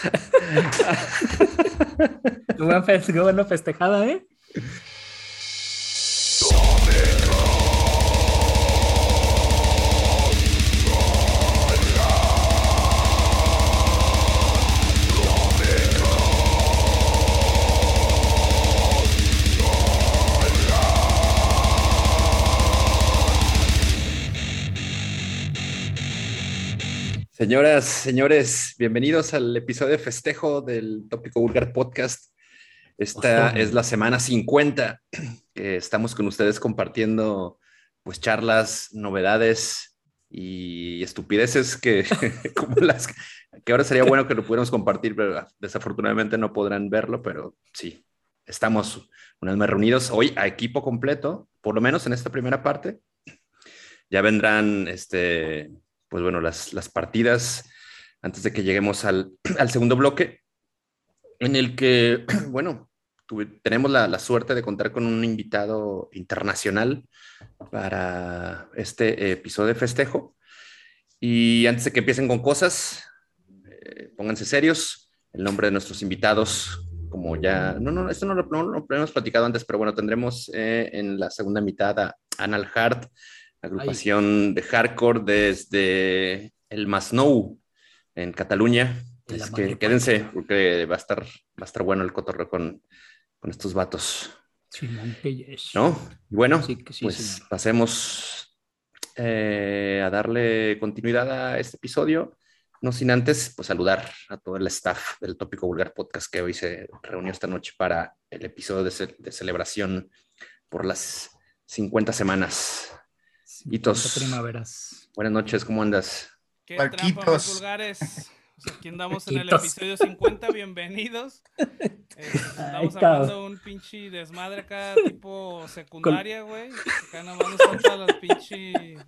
Qué bueno festejada, ¿eh? Señoras, señores, bienvenidos al episodio de festejo del Tópico Vulgar Podcast. Esta es la semana 50 que estamos con ustedes compartiendo pues charlas, novedades y estupideces que como las que ahora sería bueno que lo pudiéramos compartir, pero desafortunadamente no podrán verlo, pero sí, estamos una vez más reunidos hoy a equipo completo, por lo menos en esta primera parte. Ya vendrán este pues bueno, las, las partidas antes de que lleguemos al, al, segundo bloque, en el que, bueno, tenemos la, la, suerte de contar con un invitado internacional para este episodio de festejo. Y antes de que empiecen con cosas, eh, pónganse serios. El nombre de nuestros invitados, como ya, no, no, esto no lo, no, lo hemos platicado antes, pero bueno, tendremos eh, en la segunda mitad a Anal Hart, agrupación de hardcore desde el Masnou en Cataluña. Es que quédense porque va a estar, va a estar bueno el cotorreo con, con estos vatos. ¿No? bueno, pues pasemos eh, a darle continuidad a este episodio. No sin antes pues, saludar a todo el staff del Tópico Vulgar Podcast que hoy se reunió esta noche para el episodio de, de celebración por las 50 semanas Hitos. Primaveras. Buenas noches, ¿cómo andas? ¿Qué trampa, vulgares? Pues aquí andamos en el episodio 50, bienvenidos. Eh, estamos hablando de un pinche desmadre acá, tipo secundaria, güey. Acá nomás nos falta los pinche...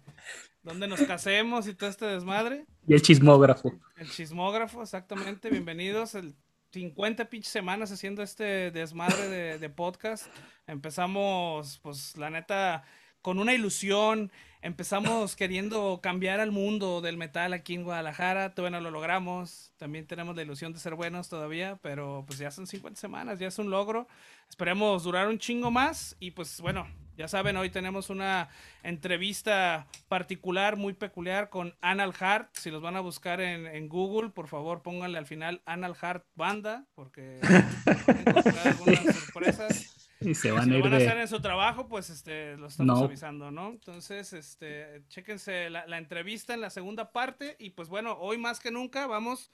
Donde nos casemos y todo este desmadre. Y el chismógrafo. El chismógrafo, exactamente. Bienvenidos. El 50 pinches semanas haciendo este desmadre de, de podcast. Empezamos, pues, la neta con una ilusión. Empezamos queriendo cambiar al mundo del metal aquí en Guadalajara, todavía no lo logramos. También tenemos la ilusión de ser buenos todavía, pero pues ya son 50 semanas, ya es un logro. Esperemos durar un chingo más y pues bueno, ya saben, hoy tenemos una entrevista particular, muy peculiar con Anal Hart. Si los van a buscar en, en Google, por favor pónganle al final Anal Hart Banda, porque encontrar algunas sorpresas. Y se van si a ir lo van a hacer en su trabajo, pues este, lo estamos no. avisando, ¿no? Entonces, este, chéquense la, la, entrevista en la segunda parte. Y pues bueno, hoy más que nunca vamos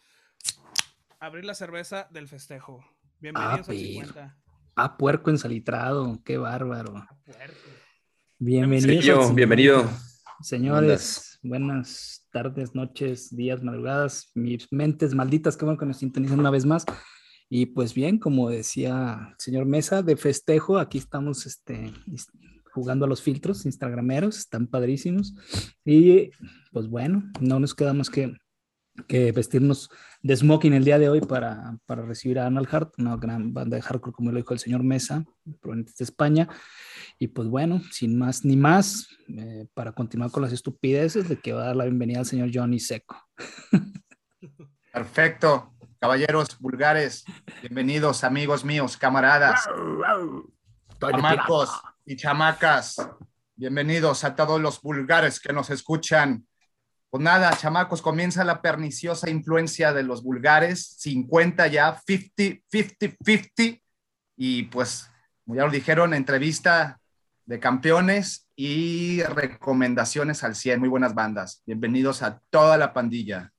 a abrir la cerveza del festejo. Bienvenidos ah, a 50. Ah, puerco ensalitrado, qué bárbaro. Ah, puerco. Bienvenidos. Yo, bienvenido. Señores, buenas tardes, noches, días, madrugadas, mis mentes malditas, que bueno que nos sintonizan una vez más. Y pues bien, como decía el señor Mesa, de festejo, aquí estamos este, jugando a los filtros instagrameros, están padrísimos. Y pues bueno, no nos queda más que, que vestirnos de smoking el día de hoy para, para recibir a Anal Hart, una gran banda de hardcore, como lo dijo el señor Mesa, proveniente de España. Y pues bueno, sin más ni más, eh, para continuar con las estupideces, de que va a dar la bienvenida al señor Johnny Seco. Perfecto. Caballeros vulgares, bienvenidos amigos míos, camaradas, chamacos y chamacas, bienvenidos a todos los vulgares que nos escuchan. Pues nada, chamacos, comienza la perniciosa influencia de los vulgares, 50 ya, 50, 50, 50, y pues, como ya lo dijeron, entrevista de campeones y recomendaciones al 100, muy buenas bandas. Bienvenidos a toda la pandilla.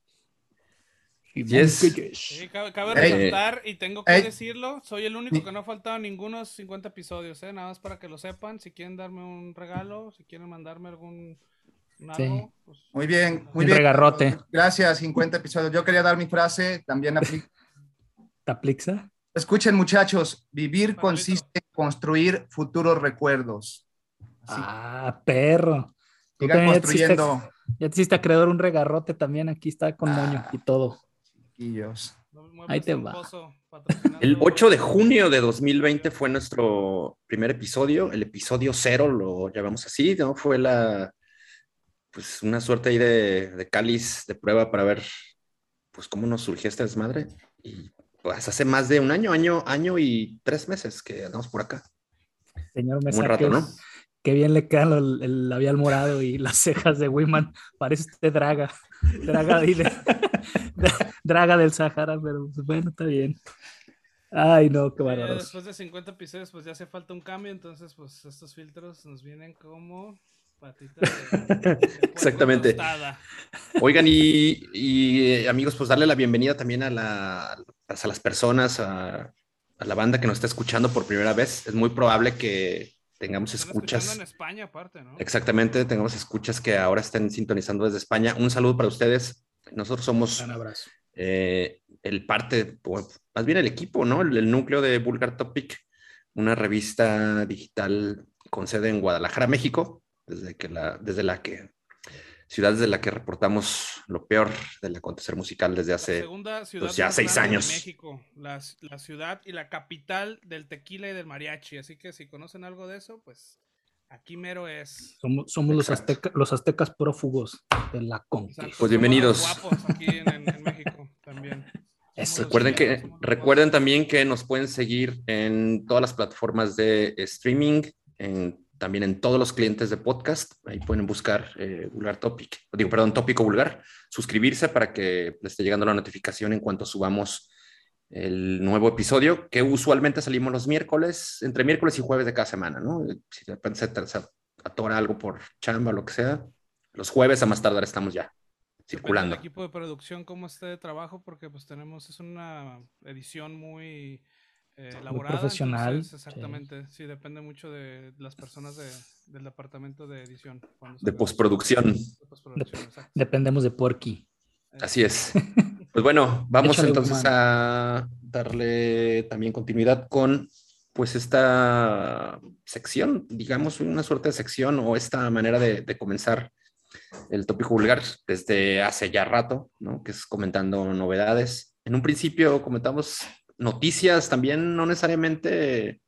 Yes. Sí, cabe, cabe resaltar, y tengo que decirlo, soy el único que no ha faltado ninguno 50 episodios, ¿eh? nada más para que lo sepan, si quieren darme un regalo, si quieren mandarme algún... Algo, sí. pues, muy bien, muy bien. regarrote. Gracias, 50 episodios. Yo quería dar mi frase, también aplica. ¿Taplixa? Escuchen muchachos, vivir consiste en construir futuros recuerdos. Así. Ah, perro. Sigan construyendo. Ya te, hiciste, ya te hiciste acreedor un regarrote también, aquí está con ah. moño y todo. Ahí te va. El 8 de junio de 2020 fue nuestro primer episodio, el episodio cero, lo llamamos así, ¿no? Fue la, pues una suerte ahí de, de cáliz de prueba para ver pues cómo nos surgió este desmadre. Y pues hace más de un año, año, año y tres meses que andamos por acá. Señor Un rato, ¿no? Qué bien le quedan el, el, labial morado y las cejas de Wiman. Parece usted draga. Draga, dile. draga del Sahara, pero pues, bueno, está bien. Ay, no, qué bárbaro. después de 50 episodios, pues ya hace falta un cambio. Entonces, pues estos filtros nos vienen como patitas Exactamente. Oigan, y, y, eh, amigos, pues darle la bienvenida también a, la, a las personas, a, a la banda que nos está escuchando por primera vez. Es muy probable que tengamos escuchas. en España aparte, ¿no? Exactamente, tengamos escuchas que ahora estén sintonizando desde España. Un saludo para ustedes. Nosotros somos Un abrazo. Eh, el parte, más bien el equipo, ¿no? El, núcleo de Vulgar Topic, una revista digital con sede en Guadalajara, México, desde, que la, desde la que ciudad desde la que reportamos lo peor del acontecer musical desde hace pues, ya seis años. México, la, la, ciudad y la capital del tequila y del mariachi. Así que si conocen algo de eso, pues aquí mero es. Somos, somos los, azteca, los aztecas prófugos de la conquista. Pues bienvenidos. Guapos aquí en, en, México también. Recuerden, que, recuerden también que nos pueden seguir en todas las plataformas de streaming, en también en todos los clientes de podcast. Ahí pueden buscar eh, Vulgar Topic, digo, perdón, Tópico Vulgar, suscribirse para que les esté llegando la notificación en cuanto subamos el nuevo episodio, que usualmente salimos los miércoles, entre miércoles y jueves de cada semana, ¿no? Si de repente se, atora algo por chamba o lo que sea, los jueves a más tardar estamos ya circulando. El equipo de producción, ¿cómo está de trabajo? Porque pues tenemos, es una edición muy eh, profesional. exactamente, sí. depende mucho de las personas de, del departamento de edición. De postproducción. Dependemos de Porky. Así es. Pues bueno, vamos entonces a darle también continuidad con pues esta sección, digamos, una suerte de sección o esta manera de, de comenzar el tópico vulgar desde hace ya rato, ¿no? Que es comentando novedades. En un principio comentamos noticias también no necesariamente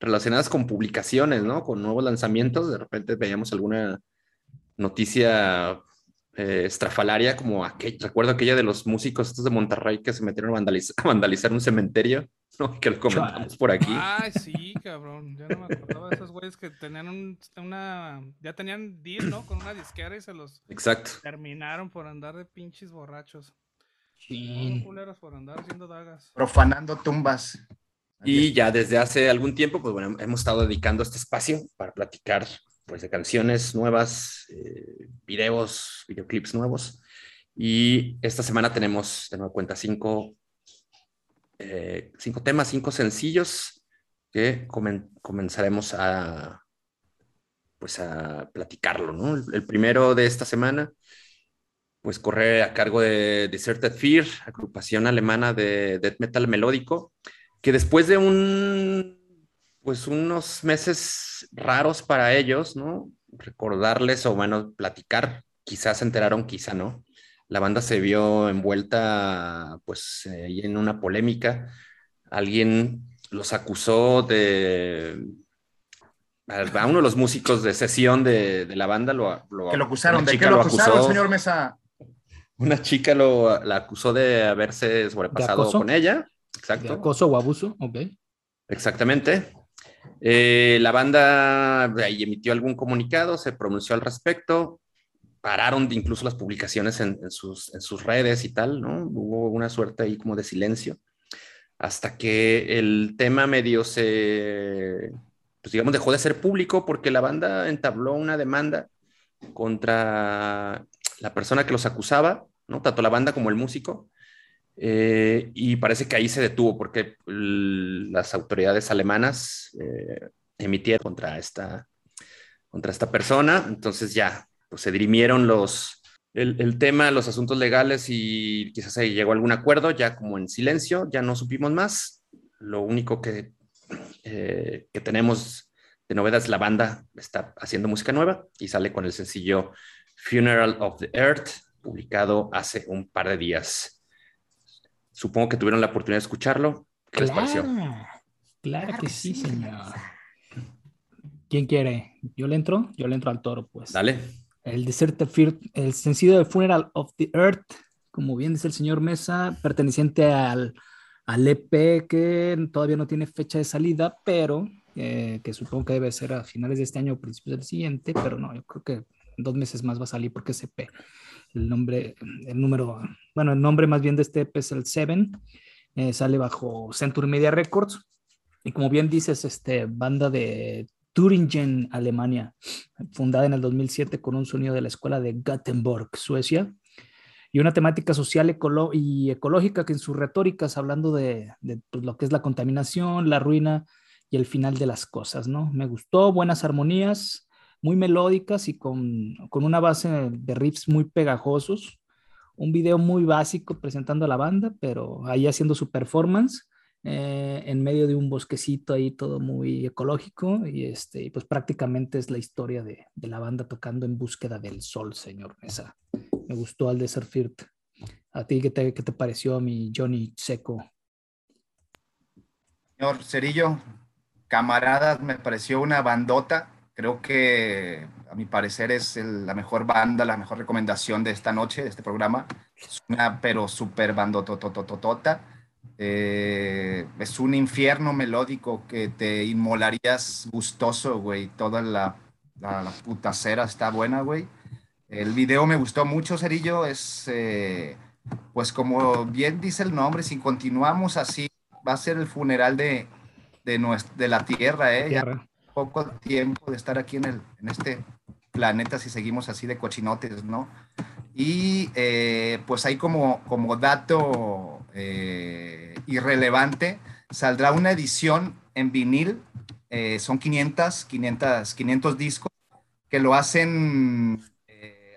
relacionadas con publicaciones, ¿no? Con nuevos lanzamientos, de repente veíamos alguna noticia eh, estrafalaria, como aquel, recuerdo aquella de los músicos estos de Monterrey que se metieron a vandalizar, a vandalizar un cementerio, ¿no? Que lo comentamos por aquí. Ay, sí, cabrón. Ya no me acordaba de esos güeyes que tenían un, una, ya tenían deal, ¿no? Con una disquera y se los Exacto. terminaron por andar de pinches borrachos. Profanando tumbas. Y ya desde hace algún tiempo, pues bueno, hemos estado dedicando este espacio para platicar pues de canciones nuevas, eh, videos, videoclips nuevos. Y esta semana tenemos de nuevo cuenta cinco, eh, cinco temas, cinco sencillos que comenzaremos a pues a platicarlo, ¿no? el primero de esta semana pues corre a cargo de Deserted Fear, agrupación alemana de death metal melódico, que después de un, pues unos meses raros para ellos, ¿no? Recordarles o bueno, platicar, quizás se enteraron, quizá no. La banda se vio envuelta, pues, en una polémica. Alguien los acusó de a uno de los músicos de sesión de, la banda lo, lo, que lo acusaron. ¿De qué lo, acusaron, señor Mesa? Una chica lo, la acusó de haberse sobrepasado con ella. Exacto. acoso o abuso, ok. Exactamente. Eh, la banda ahí emitió algún comunicado, se pronunció al respecto, pararon incluso las publicaciones en, sus, redes y tal, ¿no? Hubo una suerte ahí como de silencio, hasta que el tema medio se, pues digamos, dejó de ser público porque la banda entabló una demanda contra la persona que los acusaba, ¿no? Tanto la banda como el músico. Eh, y parece que ahí se detuvo porque las autoridades alemanas eh, emitieron contra esta, contra esta persona. Entonces ya, pues se dirimieron los, el, tema, los asuntos legales y quizás se llegó algún acuerdo, ya como en silencio, ya no supimos más. Lo único que, eh, que tenemos de novedad es la banda está haciendo música nueva y sale con el sencillo Funeral of the Earth, publicado hace un par de días. Supongo que tuvieron la oportunidad de escucharlo. ¿Qué les pareció? Claro que sí, señor. ¿Quién quiere? ¿Yo le entro? Yo le entro al toro, pues. Dale. El Desert el sencillo de Funeral of the Earth, como bien dice el señor Mesa, perteneciente al, al EP que todavía no tiene fecha de salida, pero eh, que supongo que debe ser a finales de este año o principios del siguiente, pero no, yo creo que dos meses más va a salir porque es EP. El nombre, el número, bueno, el nombre más bien de este EP es el Seven, eh, sale bajo Century Media Records. Y como bien dices, este, banda de Turingen, Alemania, fundada en el 2007 con un sonido de la escuela de Gothenburg, Suecia, y una temática social y ecológica que en sus retóricas, hablando de, pues, lo que es la contaminación, la ruina y el final de las cosas, ¿no? Me gustó, buenas armonías, muy melódicas y con, con una base de riffs muy pegajosos, un video muy básico presentando a la banda, pero ahí haciendo su performance eh, en medio de un bosquecito ahí todo muy ecológico y este, pues prácticamente es la historia de, de, la banda tocando en búsqueda del sol, señor Mesa. Me gustó al Desert Firt. ¿A ti qué te, qué te pareció mi Johnny Seco? Señor Cerillo, camaradas, me pareció una bandota. Creo que a mi parecer es la mejor banda, la mejor recomendación de esta noche, de este programa. Es una pero súper bandototototota eh, es un infierno melódico que te inmolarías gustoso, güey. Toda la, la, putacera está buena, güey. El video me gustó mucho, Cerillo. Es, eh, pues como bien dice el nombre, si continuamos así, va a ser el funeral de, de, de la Tierra, ¿eh? Ya poco tiempo de estar aquí en, el, en este planeta si seguimos así de cochinotes, ¿no? Y eh, pues hay como, como dato eh, irrelevante, saldrá una edición en vinil, eh, son 500, 500, 500 discos, que lo hacen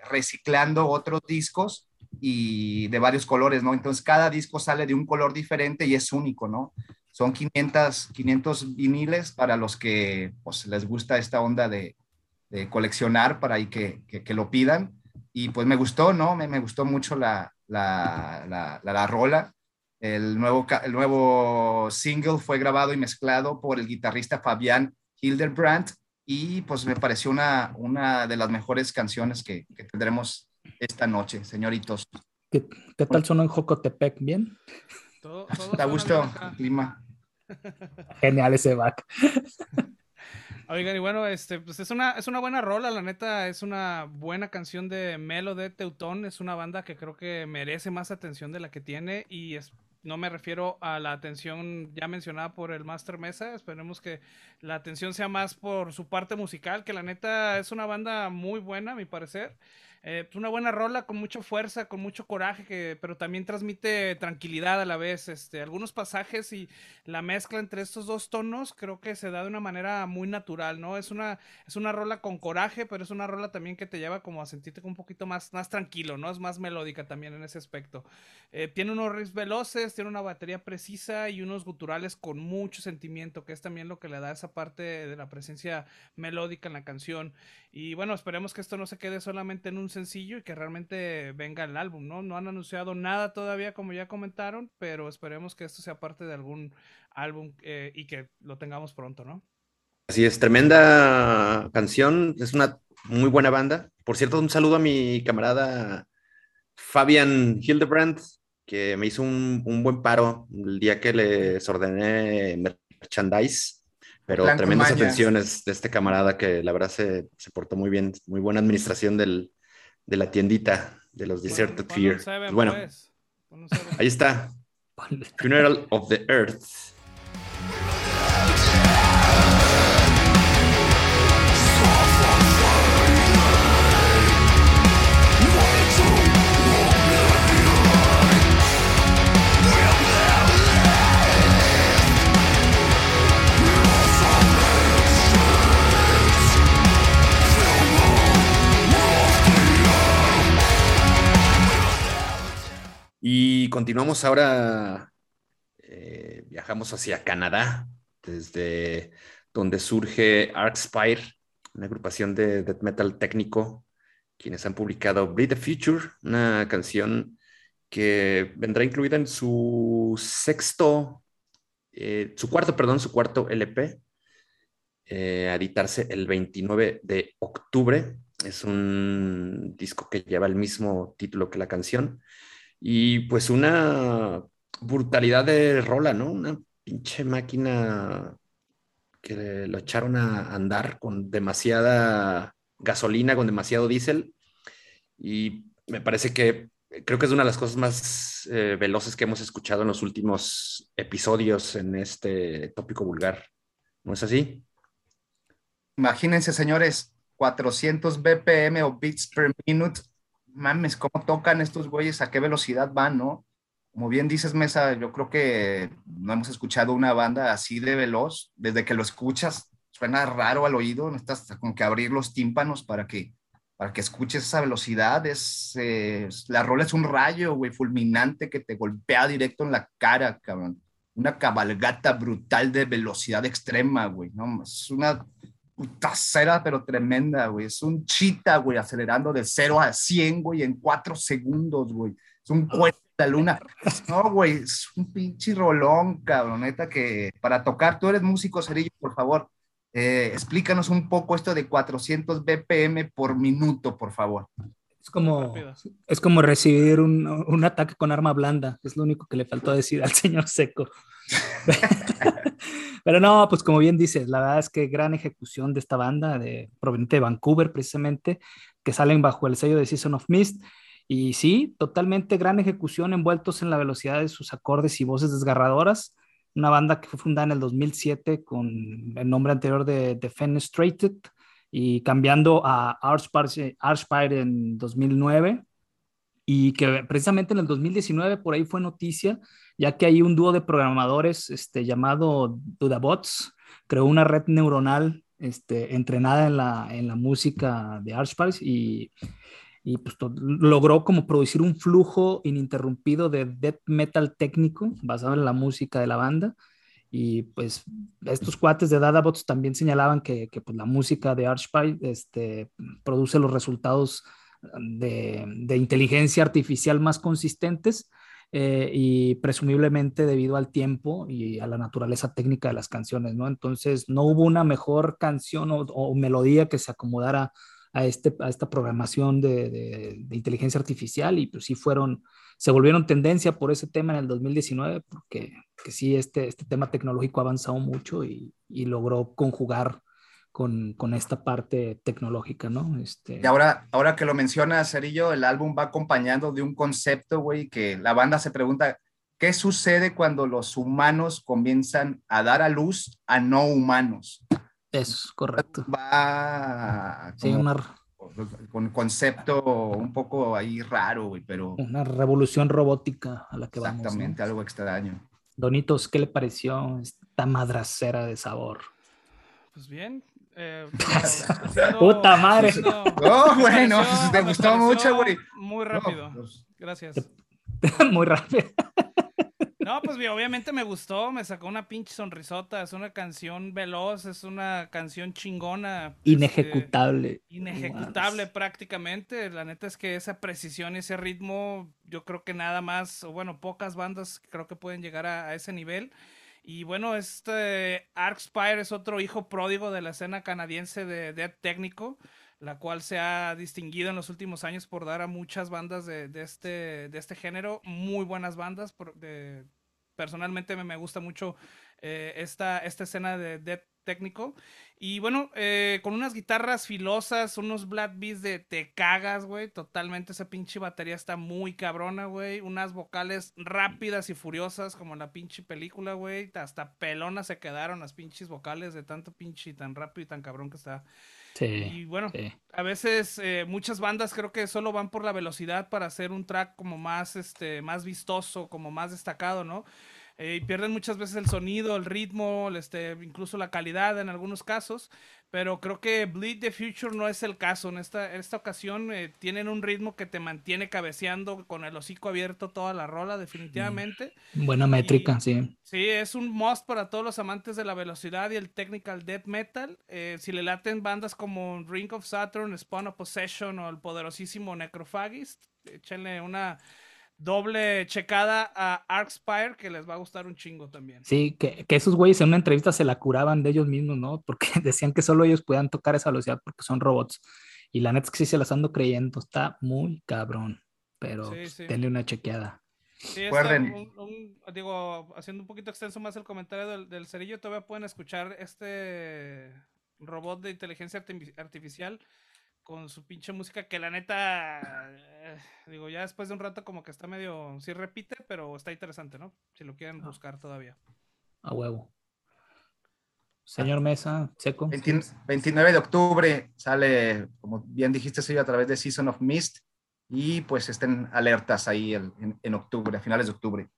reciclando otros discos y de varios colores, ¿no? Entonces cada disco sale de un color diferente y es único, ¿no? Son 500, 500 viniles para los que pues, les gusta esta onda de, de coleccionar para ahí que, que, lo pidan. Y pues me gustó, ¿no? Me, me gustó mucho la, la, la, la, rola. El nuevo, el nuevo single fue grabado y mezclado por el guitarrista Fabián Hildebrand y pues me pareció una, una de las mejores canciones que, que tendremos esta noche, señoritos. ¿Qué, qué tal sonó en Jocotepec? ¿Bien? Todo, ¿Te gusto el clima? Genial ese back. Oigan, y bueno, este, pues es una, es una buena rola, la neta, es una buena canción de Melo de Teutón, es una banda que creo que merece más atención de la que tiene y es, no me refiero a la atención ya mencionada por el Master Mesa, esperemos que la atención sea más por su parte musical, que la neta es una banda muy buena, a mi parecer. Eh, pues una buena rola con mucha fuerza, con mucho coraje, que, pero también transmite tranquilidad a la vez. Este, algunos pasajes y la mezcla entre estos dos tonos creo que se da de una manera muy natural, ¿no? Es una, es una rola con coraje, pero es una rola también que te lleva como a sentirte un poquito más, más tranquilo, ¿no? Es más melódica también en ese aspecto. Eh, tiene unos riffs veloces, tiene una batería precisa y unos guturales con mucho sentimiento, que es también lo que le da esa parte de la presencia melódica en la canción. Y bueno, esperemos que esto no se quede solamente en un sencillo y que realmente venga el álbum, ¿no? No han anunciado nada todavía, como ya comentaron, pero esperemos que esto sea parte de algún álbum eh, y que lo tengamos pronto, ¿no? Así es, tremenda canción, es una muy buena banda. Por cierto, un saludo a mi camarada Fabian Hildebrand, que me hizo un, un buen paro el día que les ordené merchandise pero tremendas atenciones de este camarada que la verdad se, se portó muy bien, muy buena administración del, de la tiendita de los Deserted Fear. bueno, pues. ahí está. Funeral of the Earth. Y continuamos ahora, eh, viajamos hacia Canadá, desde donde surge Arcspire, una agrupación de death metal técnico, quienes han publicado Breed the Future, una canción que vendrá incluida en su sexto, eh, su cuarto, perdón, su cuarto LP, eh, a editarse el 29 de octubre. Es un disco que lleva el mismo título que la canción Y pues una brutalidad de rola, ¿no? Una pinche máquina que lo echaron a andar con demasiada gasolina, con demasiado diésel. Y me parece que creo que es una de las cosas más eh, veloces que hemos escuchado en los últimos episodios en este tópico vulgar. ¿No es así? Imagínense, señores, 400 BPM o bits per minute. Mames, ¿cómo tocan estos güeyes? ¿A qué velocidad van, no? Como bien dices, Mesa, yo creo que no hemos escuchado una banda así de veloz. Desde que lo escuchas, suena raro al oído. Necesitas como que abrir los tímpanos para que, para que escuches esa velocidad. Es, eh, la rola es un rayo, güey, fulminante que te golpea directo en la cara, cabrón. Una cabalgata brutal de velocidad extrema, güey. ¿no? Es una putacera, pero tremenda, güey. Es un chita, güey, acelerando de 0 a 100, güey, en 4 segundos, güey. Es un cohete de luna. No, güey, es un pinche rolón, cabroneta, que para tocar, tú eres músico, Cerillo, por favor. Eh, explícanos un poco esto de 400 BPM por minuto, por favor. Es como, es como recibir un, un, ataque con arma blanda. Es lo único que le faltó decir al señor Seco. Pero no, pues como bien dices, la verdad es que gran ejecución de esta banda, de, proveniente de Vancouver precisamente, que salen bajo el sello de Season of Mist. Y sí, totalmente gran ejecución, envueltos en la velocidad de sus acordes y voces desgarradoras. Una banda que fue fundada en el 2007 con el nombre anterior de Defenestrated y cambiando a Archspire en 2009 y que precisamente en el 2019 por ahí fue noticia, ya que hay un dúo de programadores este, llamado Dudabots, creó una red neuronal este, entrenada en la, en la música de Archspire y, y pues, logró como producir un flujo ininterrumpido de death metal técnico basado en la música de la banda y pues estos cuates de Dadabots también señalaban que, que pues, la música de Archpie este, produce los resultados de, de inteligencia artificial más consistentes eh, y presumiblemente debido al tiempo y a la naturaleza técnica de las canciones, ¿no? Entonces no hubo una mejor canción o, o melodía que se acomodara a, este, a esta programación de, inteligencia artificial y pues sí fueron, se volvieron tendencia por ese tema en el 2019 porque que sí, este, este tema tecnológico ha avanzado mucho y, logró conjugar con, esta parte tecnológica, ¿no? Este... Y ahora, ahora que lo menciona Cerillo, el álbum va acompañado de un concepto, güey, que la banda se pregunta, ¿qué sucede cuando los humanos comienzan a dar a luz a no humanos? Eso es correcto. Va sí, una... con concepto un poco ahí raro, güey, pero... Una revolución robótica a la que vamos. Exactamente, ¿no? algo extraño. Donitos, ¿qué le pareció esta madracera de sabor? Pues bien. Eh, haciendo, Puta madre. Haciendo, oh, bueno, pareció, te gustó mucho, güey. Muy rápido. No, pues, Gracias. muy rápido. No, pues obviamente me gustó, me sacó una pinche sonrisota, es una canción veloz, es una canción chingona. Inejecutable. Este, inejecutable prácticamente, la neta es que esa precisión, ese ritmo, yo creo que nada más, o bueno, pocas bandas creo que pueden llegar a, a ese nivel. Y bueno, este Arcspire es otro hijo pródigo de la escena canadiense de death técnico, la cual se ha distinguido en los últimos años por dar a muchas bandas de, de este, de este género, muy buenas bandas. Por, de, personalmente me, me, gusta mucho eh, esta, esta escena de death técnico. Y bueno, eh, con unas guitarras filosas, unos black beats de te cagas, güey. Totalmente esa pinche batería está muy cabrona, güey. Unas vocales rápidas y furiosas como en la pinche película, güey. Hasta pelonas se quedaron las pinches vocales de tanto pinche tan rápido y tan cabrón que está. Sí, y bueno, sí. a veces eh, muchas bandas creo que solo van por la velocidad para hacer un track como más, este, más vistoso, como más destacado, ¿no? Eh, y pierden muchas veces el sonido, el ritmo, este, incluso la calidad en algunos casos. Pero creo que Bleed the Future no es el caso. En esta, en esta ocasión eh, tienen un ritmo que te mantiene cabeceando con el hocico abierto toda la rola, definitivamente. Buena métrica, y, sí. Sí, es un must para todos los amantes de la velocidad y el technical death metal. Eh, si le laten bandas como Ring of Saturn, Spawn of Possession o el poderosísimo Necrophagist, échenle una doble checada a Arcspire que les va a gustar un chingo también. Sí, que, que, esos güeyes en una entrevista se la curaban de ellos mismos, ¿no? Porque decían que solo ellos podían tocar esa velocidad porque son robots. Y la neta es que sí se las ando creyendo, está muy cabrón. pero pues, denle una chequeada. Sí, digo, haciendo un poquito extenso más el comentario del, del, cerillo, todavía pueden escuchar este robot de inteligencia artificial con su pinche música que la neta, eh, digo, ya después de un rato como que está medio, sí repite, pero está interesante, ¿no? Si lo quieren ah. buscar todavía. A huevo. Señor Mesa, Seco. 29 de octubre sale, como bien dijiste, a través de Season of Mist y pues estén alertas ahí en, octubre, a finales de octubre.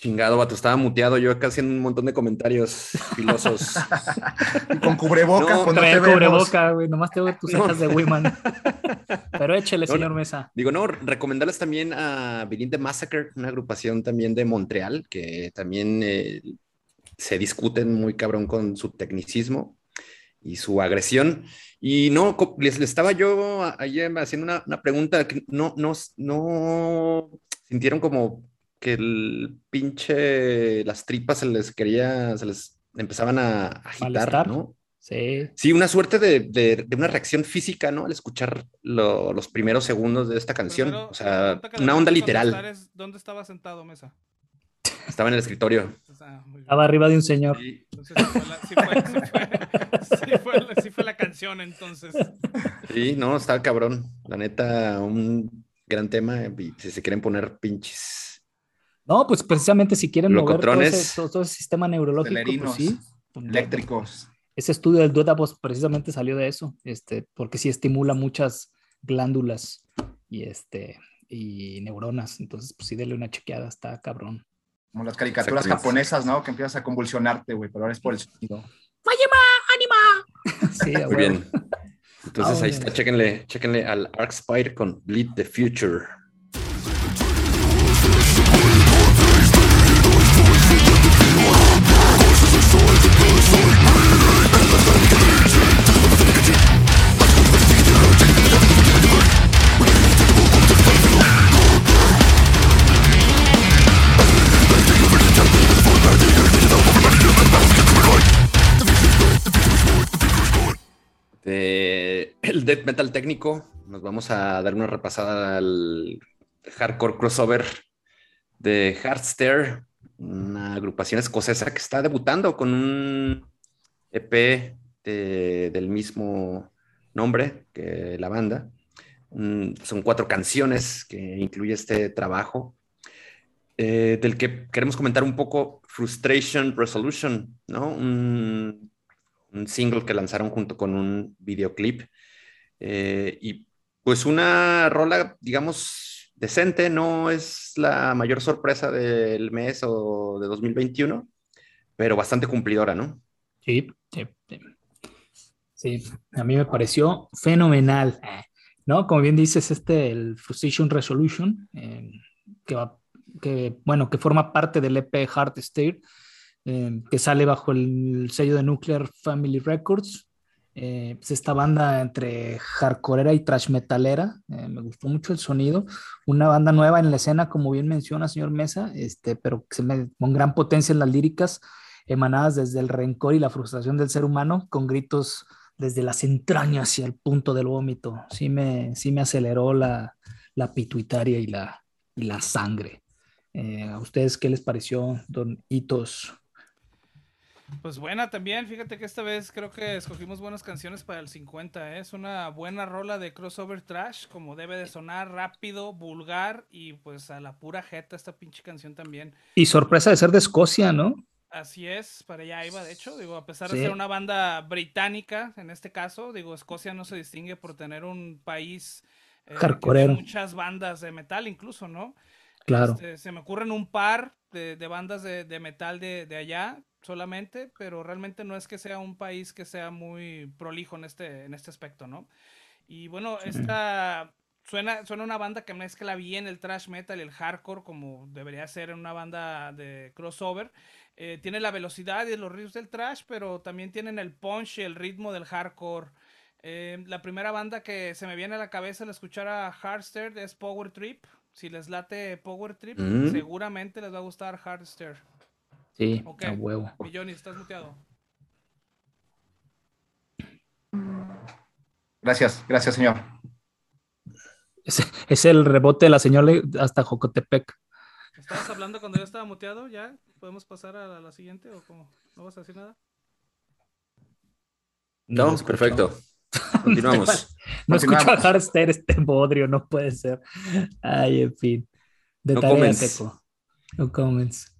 Chingado, vato, estaba muteado yo acá haciendo un montón de comentarios filosos. con cubreboca, no, con cubreboca, güey, nomás te veo tus cejas de Wiman. Pero échale, señor Mesa. Digo, no, recomendarles también a Begin the Massacre, una agrupación también de Montreal, que también eh, se discuten muy cabrón con su tecnicismo y su agresión. Y no, les, estaba yo ayer haciendo una, una, pregunta que no, no, no sintieron como que el pinche, las tripas se les quería, se les empezaban a agitar, ¿no? Sí. Sí, una suerte de, de, una reacción física, ¿no? Al escuchar los primeros segundos de esta canción. o sea, una onda literal. ¿Dónde estaba sentado, Mesa? Estaba en el escritorio. Estaba arriba de un señor. Sí. fue, la, canción entonces. Sí, no, está cabrón. La neta, un gran tema. si se quieren poner pinches. No, pues precisamente si quieren mover todo ese, todo, sistema neurológico, pues sí. Eléctricos. Ese estudio del Duodapos precisamente salió de eso, este, porque sí estimula muchas glándulas y este y neuronas. Entonces, pues sí, dele una chequeada, está cabrón. Como las caricaturas japonesas, ¿no? Que empiezas a convulsionarte, güey, pero ahora es por el sonido. ¡Mayema! ¡Anima! Sí, Muy bien. Entonces ahí está, chéquenle, chéquenle al Arc Spider con Bleed the Future. El death metal técnico, nos vamos a dar una repasada al hardcore crossover de Hardstare, una agrupación escocesa que está debutando con un EP del mismo nombre que la banda. son cuatro canciones que incluye este trabajo, eh, del que queremos comentar un poco Frustration Resolution, ¿no? Un single que lanzaron junto con un videoclip. Eh, y pues una rola, digamos, decente, no es la mayor sorpresa del mes o de 2021, pero bastante cumplidora, ¿no? Sí, sí, sí. a mí me pareció fenomenal, ¿no? Como bien dices, este, el Frustration Resolution, eh, que va, que, bueno, que forma parte del EP Heart State, eh, que sale bajo el sello de Nuclear Family Records. Eh, pues esta banda entre hardcoreera y trash metalera, eh, me gustó mucho el sonido, una banda nueva en la escena, como bien menciona señor Mesa, este, pero se me, con gran potencia en las líricas, emanadas desde el rencor y la frustración del ser humano, con gritos desde las entrañas y el punto del vómito. Sí me, sí me aceleró la, la pituitaria y la, y la sangre. ¿A ustedes qué les pareció, don Hitos? Pues buena también, fíjate que esta vez creo que escogimos buenas canciones para el 50, ¿eh? es una buena rola de crossover trash, como debe de sonar rápido, vulgar y pues a la pura jeta esta pinche canción también. Y sorpresa de ser de Escocia, ¿no? Así es, para allá iba, de hecho, digo, a pesar de ser una banda británica, en este caso, digo, Escocia no se distingue por tener un país eh, Hardcore. muchas bandas de metal incluso, ¿no? Claro. Este, se me ocurren un par de, bandas de, metal de, de, allá solamente, pero realmente no es que sea un país que sea muy prolijo en este, en este aspecto, ¿no? Y bueno, esta suena, suena una banda que mezcla bien el thrash metal y el hardcore, como debería ser en una banda de crossover. Eh, tiene la velocidad y los ritmos del thrash, pero también tienen el punch y el ritmo del hardcore. Eh, la primera banda que se me viene a la cabeza al escuchar a Hardster es Power Trip. Si les late Power Trip, mm. seguramente les va a gustar Hardster. Sí, a huevo. Milloni, estás muteado. Gracias, gracias, señor. Es, el rebote de la señora hasta Jocotepec. ¿Estabas hablando cuando yo estaba muteado? ¿Ya? ¿Podemos pasar a la, siguiente o cómo? ¿No vas a decir nada? No, perfecto. Continuamos. no escucho a Harster este bodrio, no puede ser. Ay, en fin. De no comments. No comments.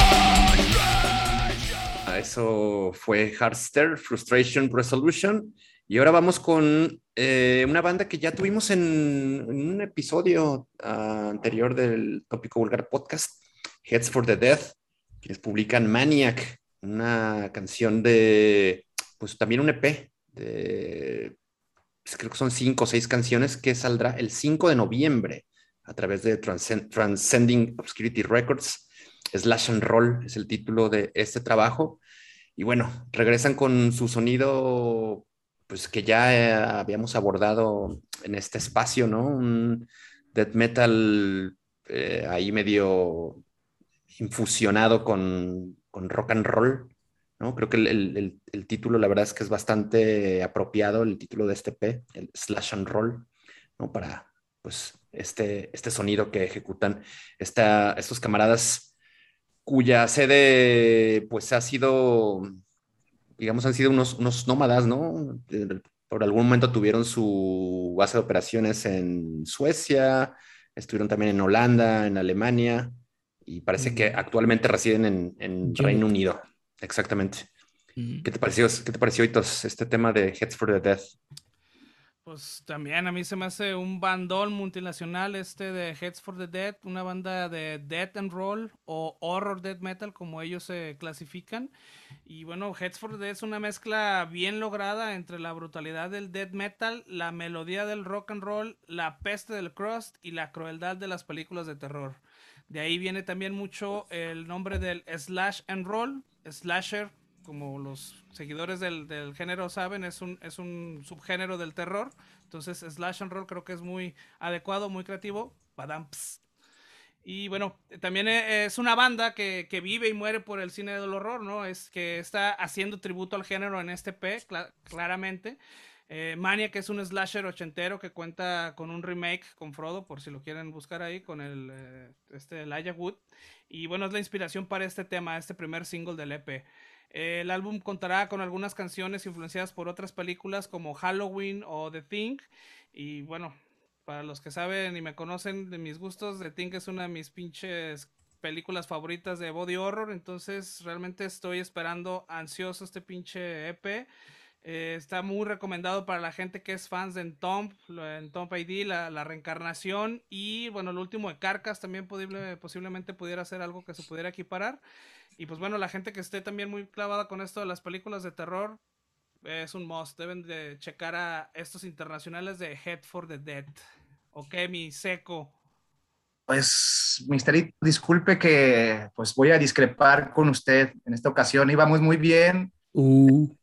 Eso fue Hardster, Frustration Resolution. Y ahora vamos con eh, una banda que ya tuvimos en, un episodio ah, anterior del Tópico Vulgar Podcast, Heads for the Death, quienes publican Maniac, una canción de, pues también un EP, de, pues, creo que son cinco o seis canciones que saldrá el 5 de noviembre a través de Transcending Obscurity Records. Slash and Roll es el título de este trabajo. Y bueno, regresan con su sonido, pues que ya eh, habíamos abordado en este espacio, ¿no? Un death metal eh, ahí medio infusionado con, rock and roll, ¿no? Creo que el, título, la verdad es que es bastante apropiado, el título de este P, el slash and roll, ¿no? Para, pues, este, este sonido que ejecutan estos camaradas cuya sede, pues, ha sido, digamos, han sido unos, unos nómadas, ¿no? Por algún momento tuvieron su base de operaciones en Suecia, estuvieron también en Holanda, en Alemania, y parece que actualmente residen en, en Reino Unido. Exactamente. ¿Qué te pareció, qué te pareció, este tema de Heads for the Death? Pues también a mí se me hace un bandón multinacional este de Heads for the Dead, una banda de death and roll o horror death metal como ellos se clasifican. Y bueno, Heads for the Dead es una mezcla bien lograda entre la brutalidad del death metal, la melodía del rock and roll, la peste del crust y la crueldad de las películas de terror. De ahí viene también mucho el nombre del slash and roll, slasher, como los seguidores del, género saben, es un, es un subgénero del terror. Entonces, slash and roll creo que es muy adecuado, muy creativo. Badamps. Y bueno, también e, es una banda que, vive y muere por el cine del horror, ¿no? Es que está haciendo tributo al género en este P, claramente. Eh, Mania, que es un slasher ochentero que cuenta con un remake con Frodo, por si lo quieren buscar ahí, con el eh, este, Elijah Wood. Y bueno, es la inspiración para este tema, este primer single del EP. El álbum contará con algunas canciones influenciadas por otras películas como Halloween o The Thing. Y bueno, para los que saben y me conocen de mis gustos, The Thing es una de mis pinches películas favoritas de body horror. Entonces realmente estoy esperando ansioso este pinche EP. Eh, está muy recomendado para la gente que es fans de Entomb, Entomb ID, la, la, reencarnación. Y bueno, el último de Carcas también posible, posiblemente pudiera ser algo que se pudiera equiparar. Y pues bueno, la gente que esté también muy clavada con esto de las películas de terror, es un must. Deben de checar a estos internacionales de Head for the Dead. Ok, mi seco. Pues, Misterito, disculpe que pues voy a discrepar con usted en esta ocasión. Íbamos muy bien. Uh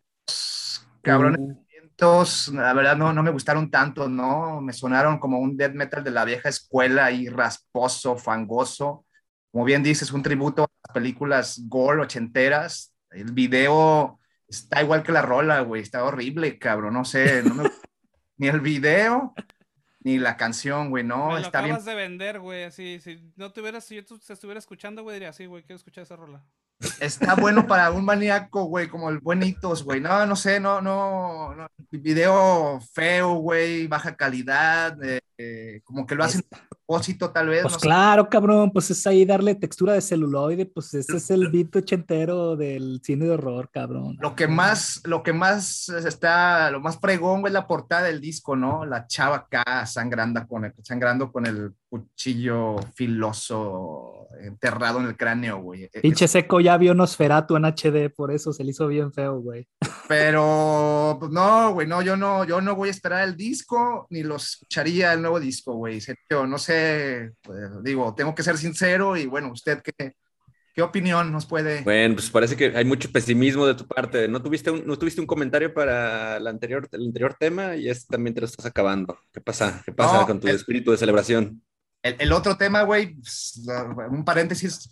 cabrones uh. la verdad no, no me gustaron tanto, ¿no? Me sonaron como un death metal de la vieja escuela y rasposo, fangoso. Como bien dices, un tributo a las películas gore ochenteras. El video está igual que la rola, güey. Está horrible, cabrón. No sé, ni el video ni la canción, güey, no. Me lo está acabas de vender, güey. Así, si no tuvieras, si yo te estuviera escuchando, güey, diría, sí, güey, quiero escuchar esa rola. Está bueno para un maníaco, güey, como el Buenitos, güey. No, no sé, no, no, no. Video feo, güey, baja calidad, eh, como que lo hacen tal vez. Pues claro, cabrón, pues es ahí darle textura de celuloide, pues ese es el beat ochentero del cine de horror, cabrón. Lo que más, lo que más está, lo más pregón, es la portada del disco, ¿no? La chava acá sangrando con el, sangrando con el cuchillo filoso enterrado en el cráneo, güey. E, Pinche seco ya vio Nosferatu en HD, por eso se le hizo bien feo, güey. Pero, pues no, güey, no, yo no, yo no voy a esperar el disco, ni lo escucharía el nuevo disco, güey. No sé, pues, digo, tengo que ser sincero y bueno, usted que, ¿Qué opinión nos puede? Bueno, pues parece que hay mucho pesimismo de tu parte. ¿No tuviste un, no tuviste un comentario para el anterior, el anterior tema y este también te lo estás acabando? ¿Qué pasa? ¿Qué pasa con tu espíritu de celebración? El, otro tema, güey, pues, un paréntesis,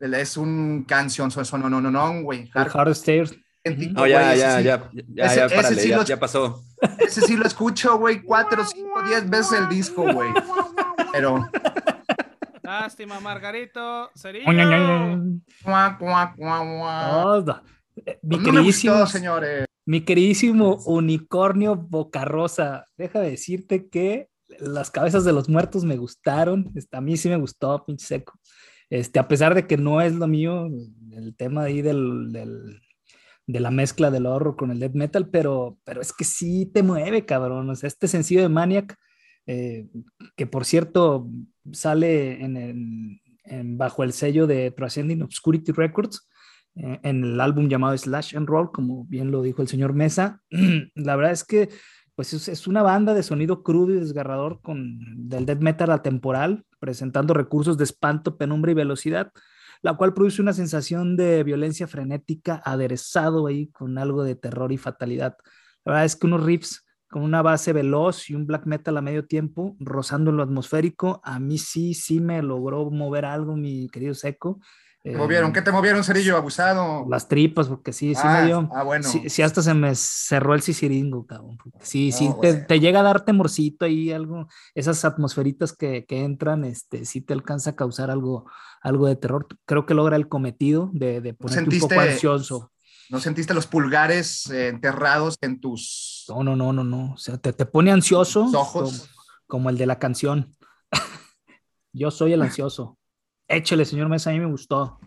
es un canción, son no, no, no, no, güey. Hard, Stairs. No, ya, ya, ya, ya, ya, párale, ya, ya, pasó. Ese sí lo escucho, güey, cuatro, cinco, diez veces el disco, güey. Pero Lástima, Margarito. Sería. mi queridísimo, señores. Mi queridísimo unicornio boca rosa. Deja de decirte que las cabezas de los muertos me gustaron. A mí sí me gustó, pinche seco. Este, a pesar de que no es lo mío, el tema ahí del, del, de la mezcla del horror con el death metal, pero, pero es que sí te mueve, cabrón. O sea, este sencillo de Maniac, eh, que por cierto, sale en bajo el sello de Transcending Obscurity Records, eh, en el álbum llamado Slash and Roll, como bien lo dijo el señor Mesa. La verdad es que pues es, una banda de sonido crudo y desgarrador con del death metal atemporal, presentando recursos de espanto, penumbra y velocidad, la cual produce una sensación de violencia frenética aderezado ahí con algo de terror y fatalidad. La verdad es que unos riffs con una base veloz y un black metal a medio tiempo, rozando lo atmosférico. A mí sí, sí me logró mover algo, mi querido Seco. ¿Qué movieron? Eh, ¿Qué te movieron, cerillo abusado? Las tripas, porque sí, sí me dio. Ah, bueno. Sí, hasta se me cerró el sisiringo, cabrón. Sí, sí, te, llega a dar temorcito ahí, algo, esas atmosferitas que, que, entran, este, sí te alcanza a causar algo, algo de terror. Creo que logra el cometido de, de ponerte un poco ansioso. ¿No sentiste los pulgares eh, enterrados en tus... No, no, no, no, no. O sea, te, te pone ansioso. ojos. Como, el de la canción. Yo soy el ansioso. Échale, señor Mesa, a mí me gustó.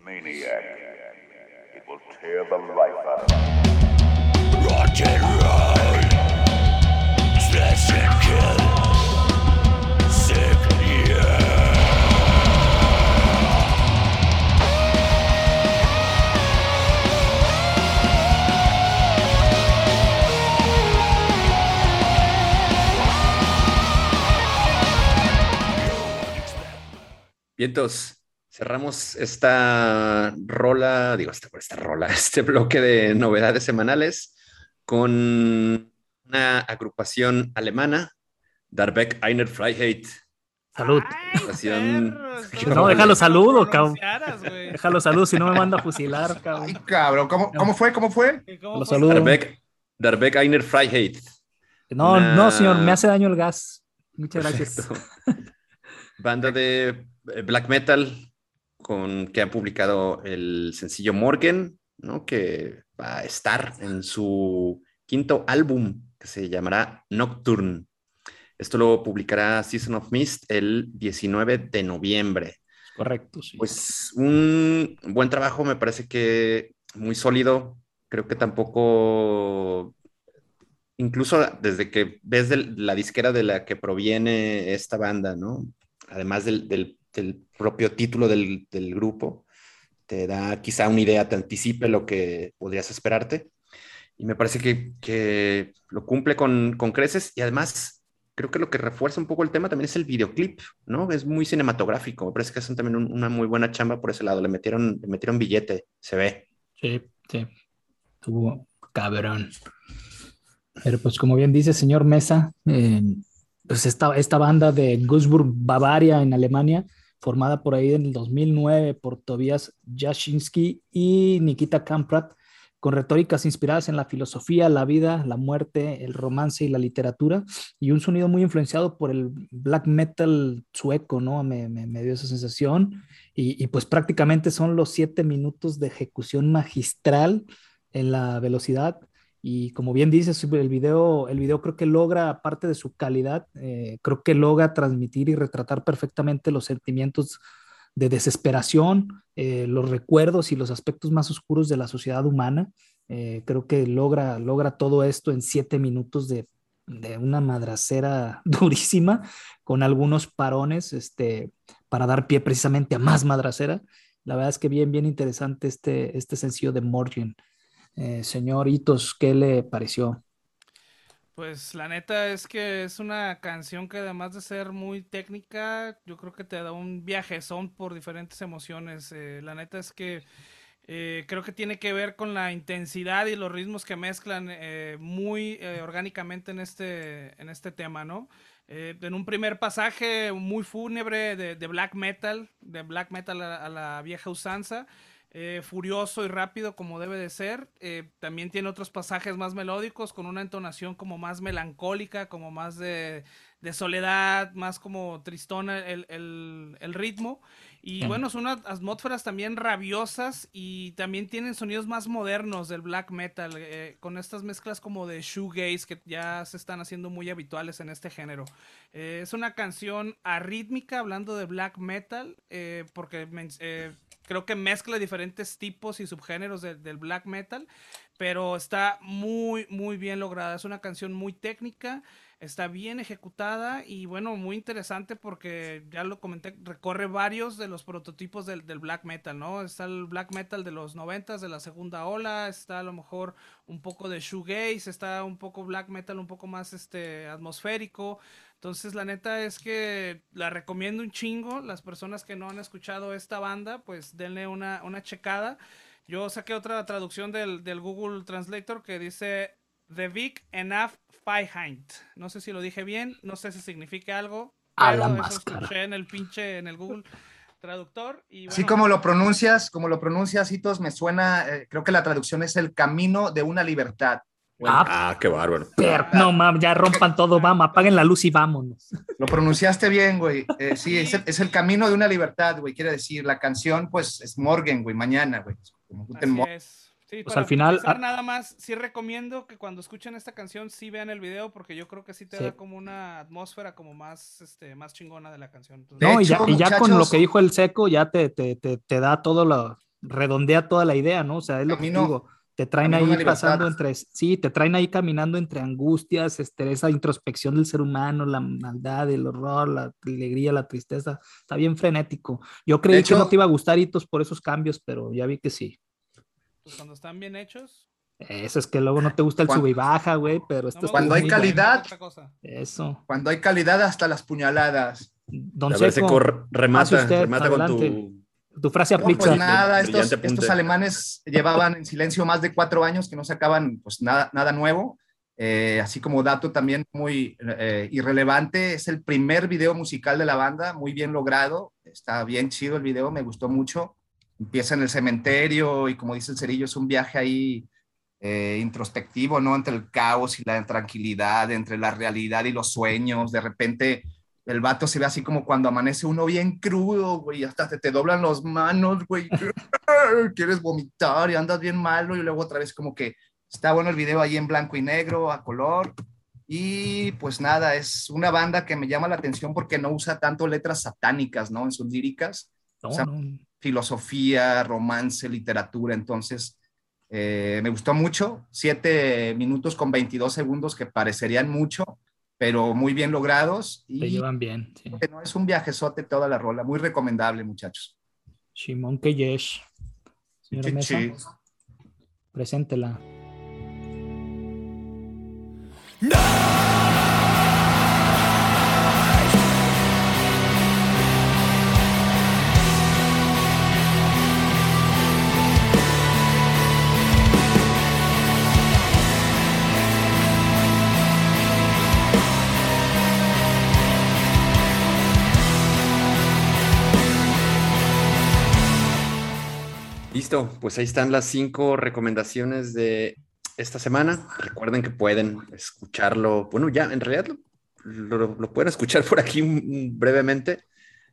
Vientos, cerramos esta rola, digo, esta, esta rola, este bloque de novedades semanales con una agrupación alemana, Darbeck Einer Freiheit. Salud. no, déjalo saludo, cabrón. Déjalo saludo, si no me manda a fusilar, cabrón. Ay, cabrón, ¿cómo, ¿cómo fue? ¿Cómo fue? Lo saludo. Darbeck, Darbeck Einer Freiheit. No, no, señor, me hace daño el gas. Muchas gracias. Banda de eh, black metal con que ha publicado el sencillo Morgan, ¿no? Que va a estar en su quinto álbum que se llamará Nocturne. Esto lo publicará Season of Mist el 19 de noviembre. Correcto, sí. Pues un buen trabajo, me parece que muy sólido. Creo que tampoco, incluso desde que ves la disquera de la que proviene esta banda, ¿no? Además del, del el propio título del, grupo, te da quizá una idea, te anticipe lo que podrías esperarte. Y me parece que, lo cumple con, creces y además creo que lo que refuerza un poco el tema también es el videoclip, ¿no? Es muy cinematográfico, me parece que hacen también una muy buena chamba por ese lado, le metieron, le metieron billete, se ve. Sí, sí, tuvo cabrón. Pero pues como bien dice señor Mesa, eh, pues esta, esta banda de Gussburg, Bavaria, en Alemania, formada por ahí en el 2009 por Tobias Jasinski y Nikita Kamprat, con retóricas inspiradas en la filosofía, la vida, la muerte, el romance y la literatura, y un sonido muy influenciado por el black metal sueco, ¿no? Me, me, dio esa sensación, y, y, pues prácticamente son los siete minutos de ejecución magistral en la velocidad y como bien dices, el video, el video creo que logra, aparte de su calidad, eh, creo que logra transmitir y retratar perfectamente los sentimientos de desesperación, eh, los recuerdos y los aspectos más oscuros de la sociedad humana. Eh, creo que logra, logra todo esto en siete minutos de, de una madracera durísima, con algunos parones este, para dar pie precisamente a más madracera. La verdad es que bien, bien interesante este, este sencillo de Morgan. Eh, señor Hitos, ¿qué le pareció? Pues la neta es que es una canción que además de ser muy técnica, yo creo que te da un viajezón por diferentes emociones. Eh, la neta es que eh, creo que tiene que ver con la intensidad y los ritmos que mezclan eh, muy orgánicamente en este, en este tema, ¿no? en un primer pasaje muy fúnebre de, black metal, de black metal a la vieja usanza. Eh, furioso y rápido como debe de ser. Eh, también tiene otros pasajes más melódicos con una entonación como más melancólica, como más de, soledad, más como tristona el, ritmo. Y bueno, son unas atmósferas también rabiosas y también tienen sonidos más modernos del black metal, eh, con estas mezclas como de shoegaze que ya se están haciendo muy habituales en este género. es una canción arrítmica hablando de black metal, porque creo que mezcla diferentes tipos y subgéneros del black metal, pero está muy, muy bien lograda. Es una canción muy técnica, está bien ejecutada y bueno, muy interesante porque ya lo comenté, recorre varios de los prototipos del, black metal, ¿no? Está el black metal de los noventas, de la segunda ola, está a lo mejor un poco de shoegaze, está un poco black metal un poco más este atmosférico, entonces, la neta es que la recomiendo un chingo. Las personas que no han escuchado esta banda, pues denle una, una checada. Yo saqué otra traducción del, Google Translator que dice The Big Enough Feihind. No sé si lo dije bien, no sé si significa algo. A la eso escuché en el pinche, en el Google traductor. Y Así como lo pronuncias, como lo pronuncias, Hitos, me suena, eh, creo que la traducción es el camino de una libertad. Ah, ah, qué bárbaro. no, mames, ya rompan todo, vamos, apaguen la luz y vámonos. Lo pronunciaste bien, güey. Eh, sí, es el, camino de una libertad, güey. Quiere decir, la canción, pues, es Morgan, güey, mañana, güey. Así es. Sí, pues al final. Nada más, sí recomiendo que cuando escuchen esta canción sí vean el video porque yo creo que sí te da como una atmósfera como más, este, más chingona de la canción. no, y, ya, con lo que dijo el seco ya te, te, te, da todo lo, redondea toda la idea, ¿no? O sea, es lo que digo te traen ahí pasando entre, sí, te traen ahí caminando entre angustias, este, esa introspección del ser humano, la maldad, el horror, la alegría, la tristeza, está bien frenético. Yo creí que no te iba a gustar hitos por esos cambios, pero ya vi que sí. Pues cuando están bien hechos. Eso es que luego no te gusta el sube y baja, güey, pero esto Cuando hay calidad. Eso. Cuando hay calidad hasta las puñaladas. Don Seco, remata, remata con tu tu frase aplica. pues nada, estos, alemanes llevaban en silencio más de cuatro años que no sacaban pues nada, nada nuevo. Eh, así como dato también muy eh, irrelevante, es el primer video musical de la banda, muy bien logrado, está bien chido el video, me gustó mucho. Empieza en el cementerio y como dice el cerillo, es un viaje ahí eh, introspectivo, ¿no? Entre el caos y la tranquilidad, entre la realidad y los sueños. De repente el vato se ve así como cuando amanece uno bien crudo, güey, hasta te, te doblan las manos, güey, quieres vomitar y andas bien malo y luego otra vez como que está bueno el video ahí en blanco y negro, a color. Y pues nada, es una banda que me llama la atención porque no usa tanto letras satánicas, ¿no? En sus líricas. o sea, filosofía, romance, literatura. Entonces, eh, me gustó mucho. Siete minutos con 22 segundos que parecerían mucho, pero muy bien logrados. Y llevan bien. Sí. No es un viajezote toda la rola, muy recomendable, muchachos. Shimon Keyesh. Señora Mesa, preséntela. ¡No! Listo, pues ahí están las cinco recomendaciones de esta semana. Recuerden que pueden escucharlo, bueno, ya en realidad lo, pueden escuchar por aquí brevemente,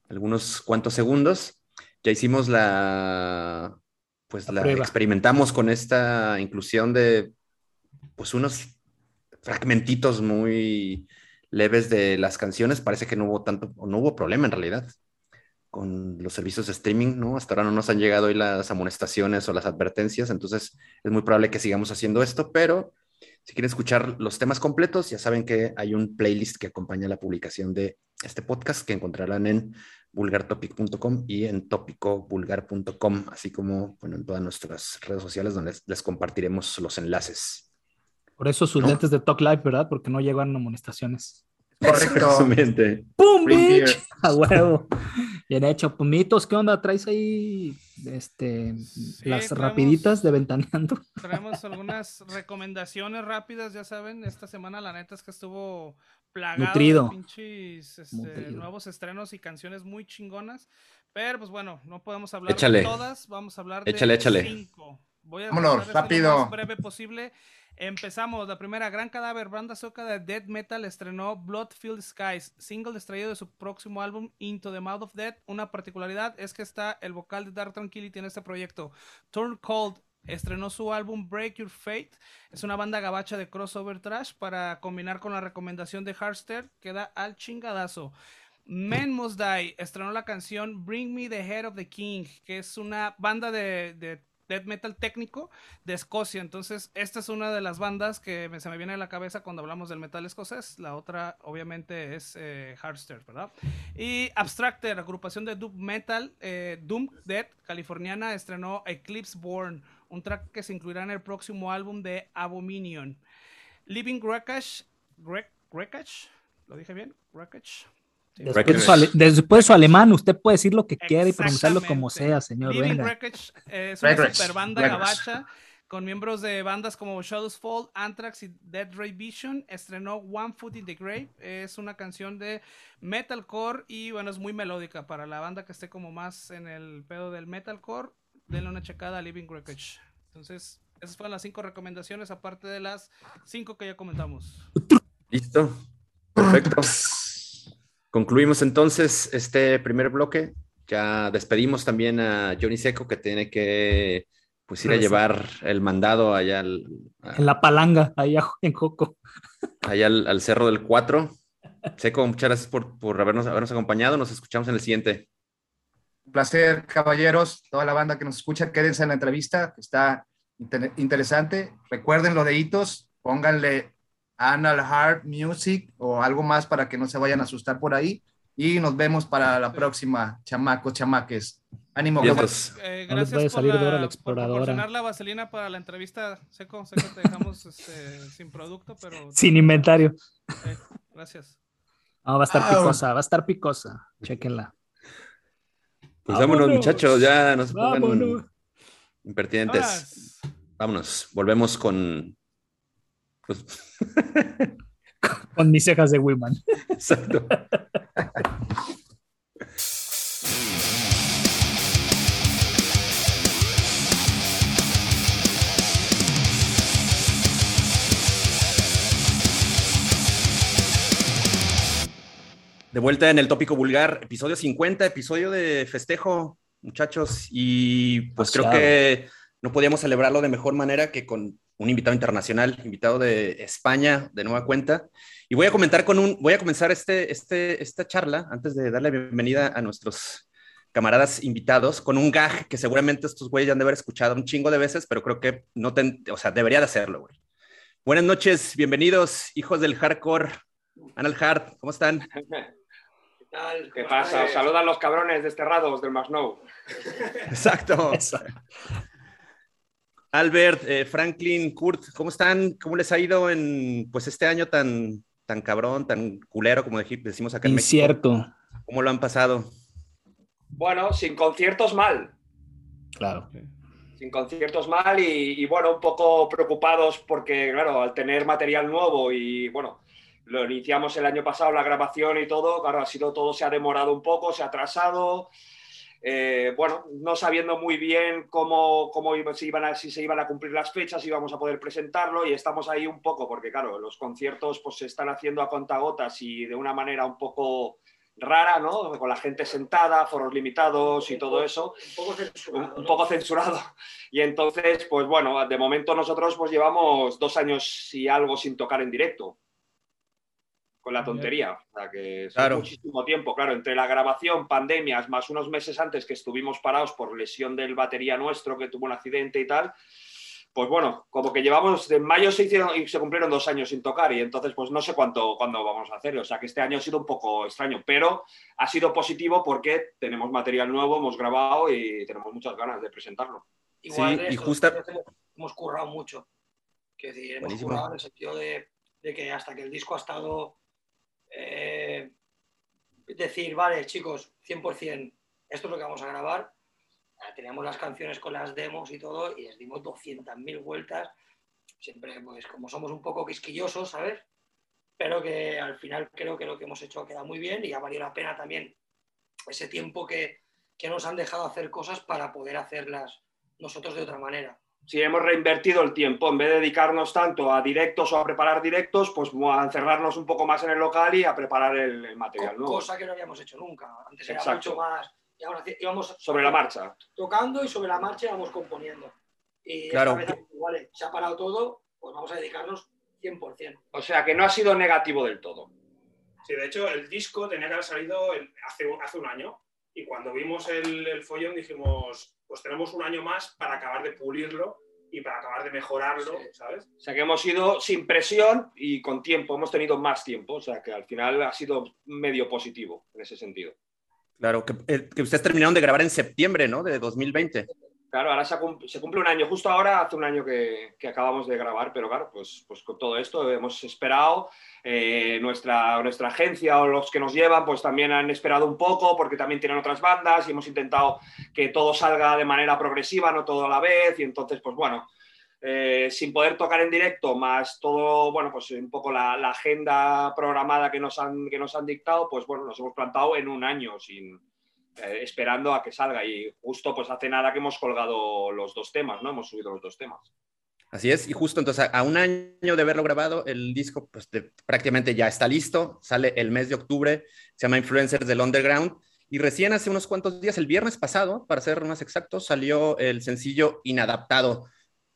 algunos cuantos segundos. Ya hicimos la, pues la, experimentamos con esta inclusión de, pues unos fragmentitos muy leves de las canciones. Parece que no hubo tanto, no hubo problema en realidad con los servicios de streaming, ¿no? Hasta ahora no nos han llegado hoy las amonestaciones o las advertencias, entonces es muy probable que sigamos haciendo esto, pero si quieren escuchar los temas completos, ya saben que hay un playlist que acompaña la publicación de este podcast que encontrarán en vulgartopic.com y en topicovulgar.com, así como bueno, en todas nuestras redes sociales donde les, les compartiremos los enlaces. Por eso sus lentes de Talk Live, ¿verdad? Porque no llegan amonestaciones. Correcto. ¡Pum, bitch! A huevo. Bien hecho. Pumitos, ¿qué onda? ¿Traes ahí este, las rapiditas de Ventaneando? Traemos algunas recomendaciones rápidas, ya saben. Esta semana la neta es que estuvo plagado Nutrido. de pinches este, nuevos estrenos y canciones muy chingonas. Pero pues bueno, no podemos hablar Échale. de todas. Vamos a hablar Échale, de échale. cinco. Voy a Vámonos, rápido. lo más breve posible. Empezamos. La primera, Gran Cadáver, banda soca de death metal, estrenó Bloodfield Skies, single extraído de su próximo álbum Into the Mouth of Death. Una particularidad es que está el vocal de Dark Tranquility en este proyecto. Turn Cold estrenó su álbum Break Your Fate. Es una banda gabacha de crossover trash para combinar con la recomendación de Hardstare que da al chingadazo. Men Must Die estrenó la canción Bring Me the Head of the King, que es una banda de, de death metal técnico de Escocia. Entonces, esta es una de las bandas que se me viene a la cabeza cuando hablamos del metal escocés. La otra, obviamente, es eh, ¿verdad? Y Abstractor, agrupación de Doom Metal, eh, Doom Dead, californiana, estrenó Eclipse Born, un track que se incluirá en el próximo álbum de Abominion. Living Wreckage, Wreck- Wreckage, ¿lo dije bien? Wreckage. Después de, su ale- después de su alemán, usted puede decir lo que quiera y pronunciarlo como sea, señor. Living Venga. Wreckage eh, es una Wreckage, super banda Wreckage. gabacha con miembros de bandas como Shadows Fall, Anthrax y Dead Ray Vision. Estrenó One Foot in the Grave. Es una canción de metalcore y bueno, es muy melódica para la banda que esté como más en el pedo del metalcore. Denle una checada a Living Wreckage. Entonces, esas fueron las cinco recomendaciones, aparte de las cinco que ya comentamos. Listo. Perfecto. Concluimos entonces este primer bloque. Ya despedimos también a Johnny Seco que tiene que pues ir a llevar el mandado allá al, a- En la palanga, ahí a- en Joco. allá al, al Cerro del 4. Seco, muchas gracias por, por habernos, habernos acompañado. Nos escuchamos en el siguiente. Un placer, caballeros, toda la banda que nos escucha, quédense en la entrevista, que está inter- interesante. Recuerden lo de hitos, pónganle Anal Heart Music o algo más para que no se vayan a asustar por ahí. Y nos vemos para la próxima, chamacos, chamaques. Ánimo, pues, Eh, No les gracias vaya a por, salir la, la exploradora. proporcionar la vaselina para la entrevista. Seco, sé que te dejamos este, sin producto, pero... Sin inventario. Eh, gracias. No, va a estar Au. picosa, va a estar picosa. Chequenla. pues vámonos, Vámonos. muchachos. Ya nos pongan Vámonos. impertinentes. Vámonos. Volvemos con. Pues, Con mis cejas de Wiman. exacto. De vuelta en el tópico vulgar, episodio 50, episodio de festejo, muchachos. Y pues creo que no podíamos celebrarlo de mejor manera que con un invitado internacional, invitado de España, de nueva cuenta. Y voy a comentar con un, voy a comenzar este, este, esta charla antes de darle bienvenida a nuestros camaradas invitados con un gag que seguramente estos güeyes ya han de haber escuchado un chingo de veces, pero creo que no, ten, o sea, debería de hacerlo, güey. Buenas noches, bienvenidos, hijos del hardcore. Anal Hard, ¿cómo están? ¿Qué tal? ¿Qué pasa? Os saludan los cabrones desterrados del Masnow. Exacto. Albert, eh, Franklin, Kurt, ¿cómo están? ¿Cómo les ha ido en pues este año tan, tan cabrón, tan culero, como decimos acá en México? Incierto. ¿Cómo lo han pasado? Bueno, sin conciertos mal. Claro. Sin conciertos mal y, y, bueno, un poco preocupados porque, claro, al tener material nuevo y bueno, lo iniciamos el año pasado, la grabación y todo, claro, ha sido todo, se ha demorado un poco, se ha atrasado. Eh, bueno, no sabiendo muy bien cómo, cómo si, iban a, si se iban a cumplir las fechas, íbamos a poder presentarlo y estamos ahí un poco, porque claro, los conciertos pues se están haciendo a contagotas y de una manera un poco rara, ¿no? Con la gente sentada, foros limitados y todo eso. Un poco censurado. Un poco censurado. Y entonces, pues bueno, de momento nosotros pues llevamos dos años y algo sin tocar en directo. Con la tontería. O sea, que es Claro. muchísimo tiempo. Claro, entre la grabación, pandemias, más unos meses antes que estuvimos parados por lesión del batería nuestro, que tuvo un accidente y tal. Pues bueno, como que llevamos, de mayo se hicieron y se cumplieron dos años sin tocar y entonces pues no sé cuánto, cuándo vamos a hacer. O sea que este año ha sido un poco extraño, pero ha sido positivo porque tenemos material nuevo, hemos grabado y tenemos muchas ganas de presentarlo. Igual Sí, de y justa- hemos, currado mucho. Quiero decir, hemos jugado en el sentido de, que hasta que el disco ha estado. Eh, decir, vale, chicos, 100%, esto es lo que vamos a grabar. Teníamos las canciones con las demos y todo, y les dimos 200.000 vueltas. Siempre, pues, como somos un poco quisquillosos, ¿sabes? Pero que al final creo que lo que hemos hecho ha quedado muy bien y ha valido la pena también ese tiempo que, que nos han dejado hacer cosas para poder hacerlas nosotros de otra manera. Si hemos reinvertido el tiempo, en vez de dedicarnos tanto a directos o a preparar directos, pues a encerrarnos un poco más en el local y a preparar el, material. ¿no? Cosa que no habíamos hecho nunca. Antes era mucho más. Íbamos sobre la marcha. Tocando y sobre la marcha íbamos componiendo. Y claro. esta vez, vale, se ha parado todo, pues vamos a dedicarnos 100%. O sea que no ha sido negativo del todo. Sí, de hecho, el disco tenía que haber salido hace, hace un año. Y cuando vimos el, el follón dijimos, pues tenemos un año más para acabar de pulirlo y para acabar de mejorarlo, ¿sabes? O sea que hemos ido sin presión y con tiempo, hemos tenido más tiempo, o sea que al final ha sido medio positivo en ese sentido. Claro, que, eh, que ustedes terminaron de grabar en septiembre, ¿no? De 2020. Claro, ahora se, cumple un año, justo ahora hace un año que, acabamos de grabar, pero claro, pues, pues con todo esto hemos esperado, eh, nuestra, nuestra agencia o los que nos llevan pues también han esperado un poco porque también tienen otras bandas y hemos intentado que todo salga de manera progresiva, no todo a la vez y entonces pues bueno, eh, sin poder tocar en directo, más todo, bueno, pues un poco la, la, agenda programada que nos, han, que nos han dictado, pues bueno, nos hemos plantado en un año sin, eh, esperando a que salga. Y justo pues hace nada que hemos colgado los dos temas, ¿no? Hemos subido los dos temas. Así es, y justo entonces a un año de haberlo grabado, el disco pues prácticamente ya está listo, sale el mes de octubre, se llama Influencers del Underground, y recién hace unos cuantos días, el viernes pasado, para ser más exactos, salió el sencillo Inadaptado.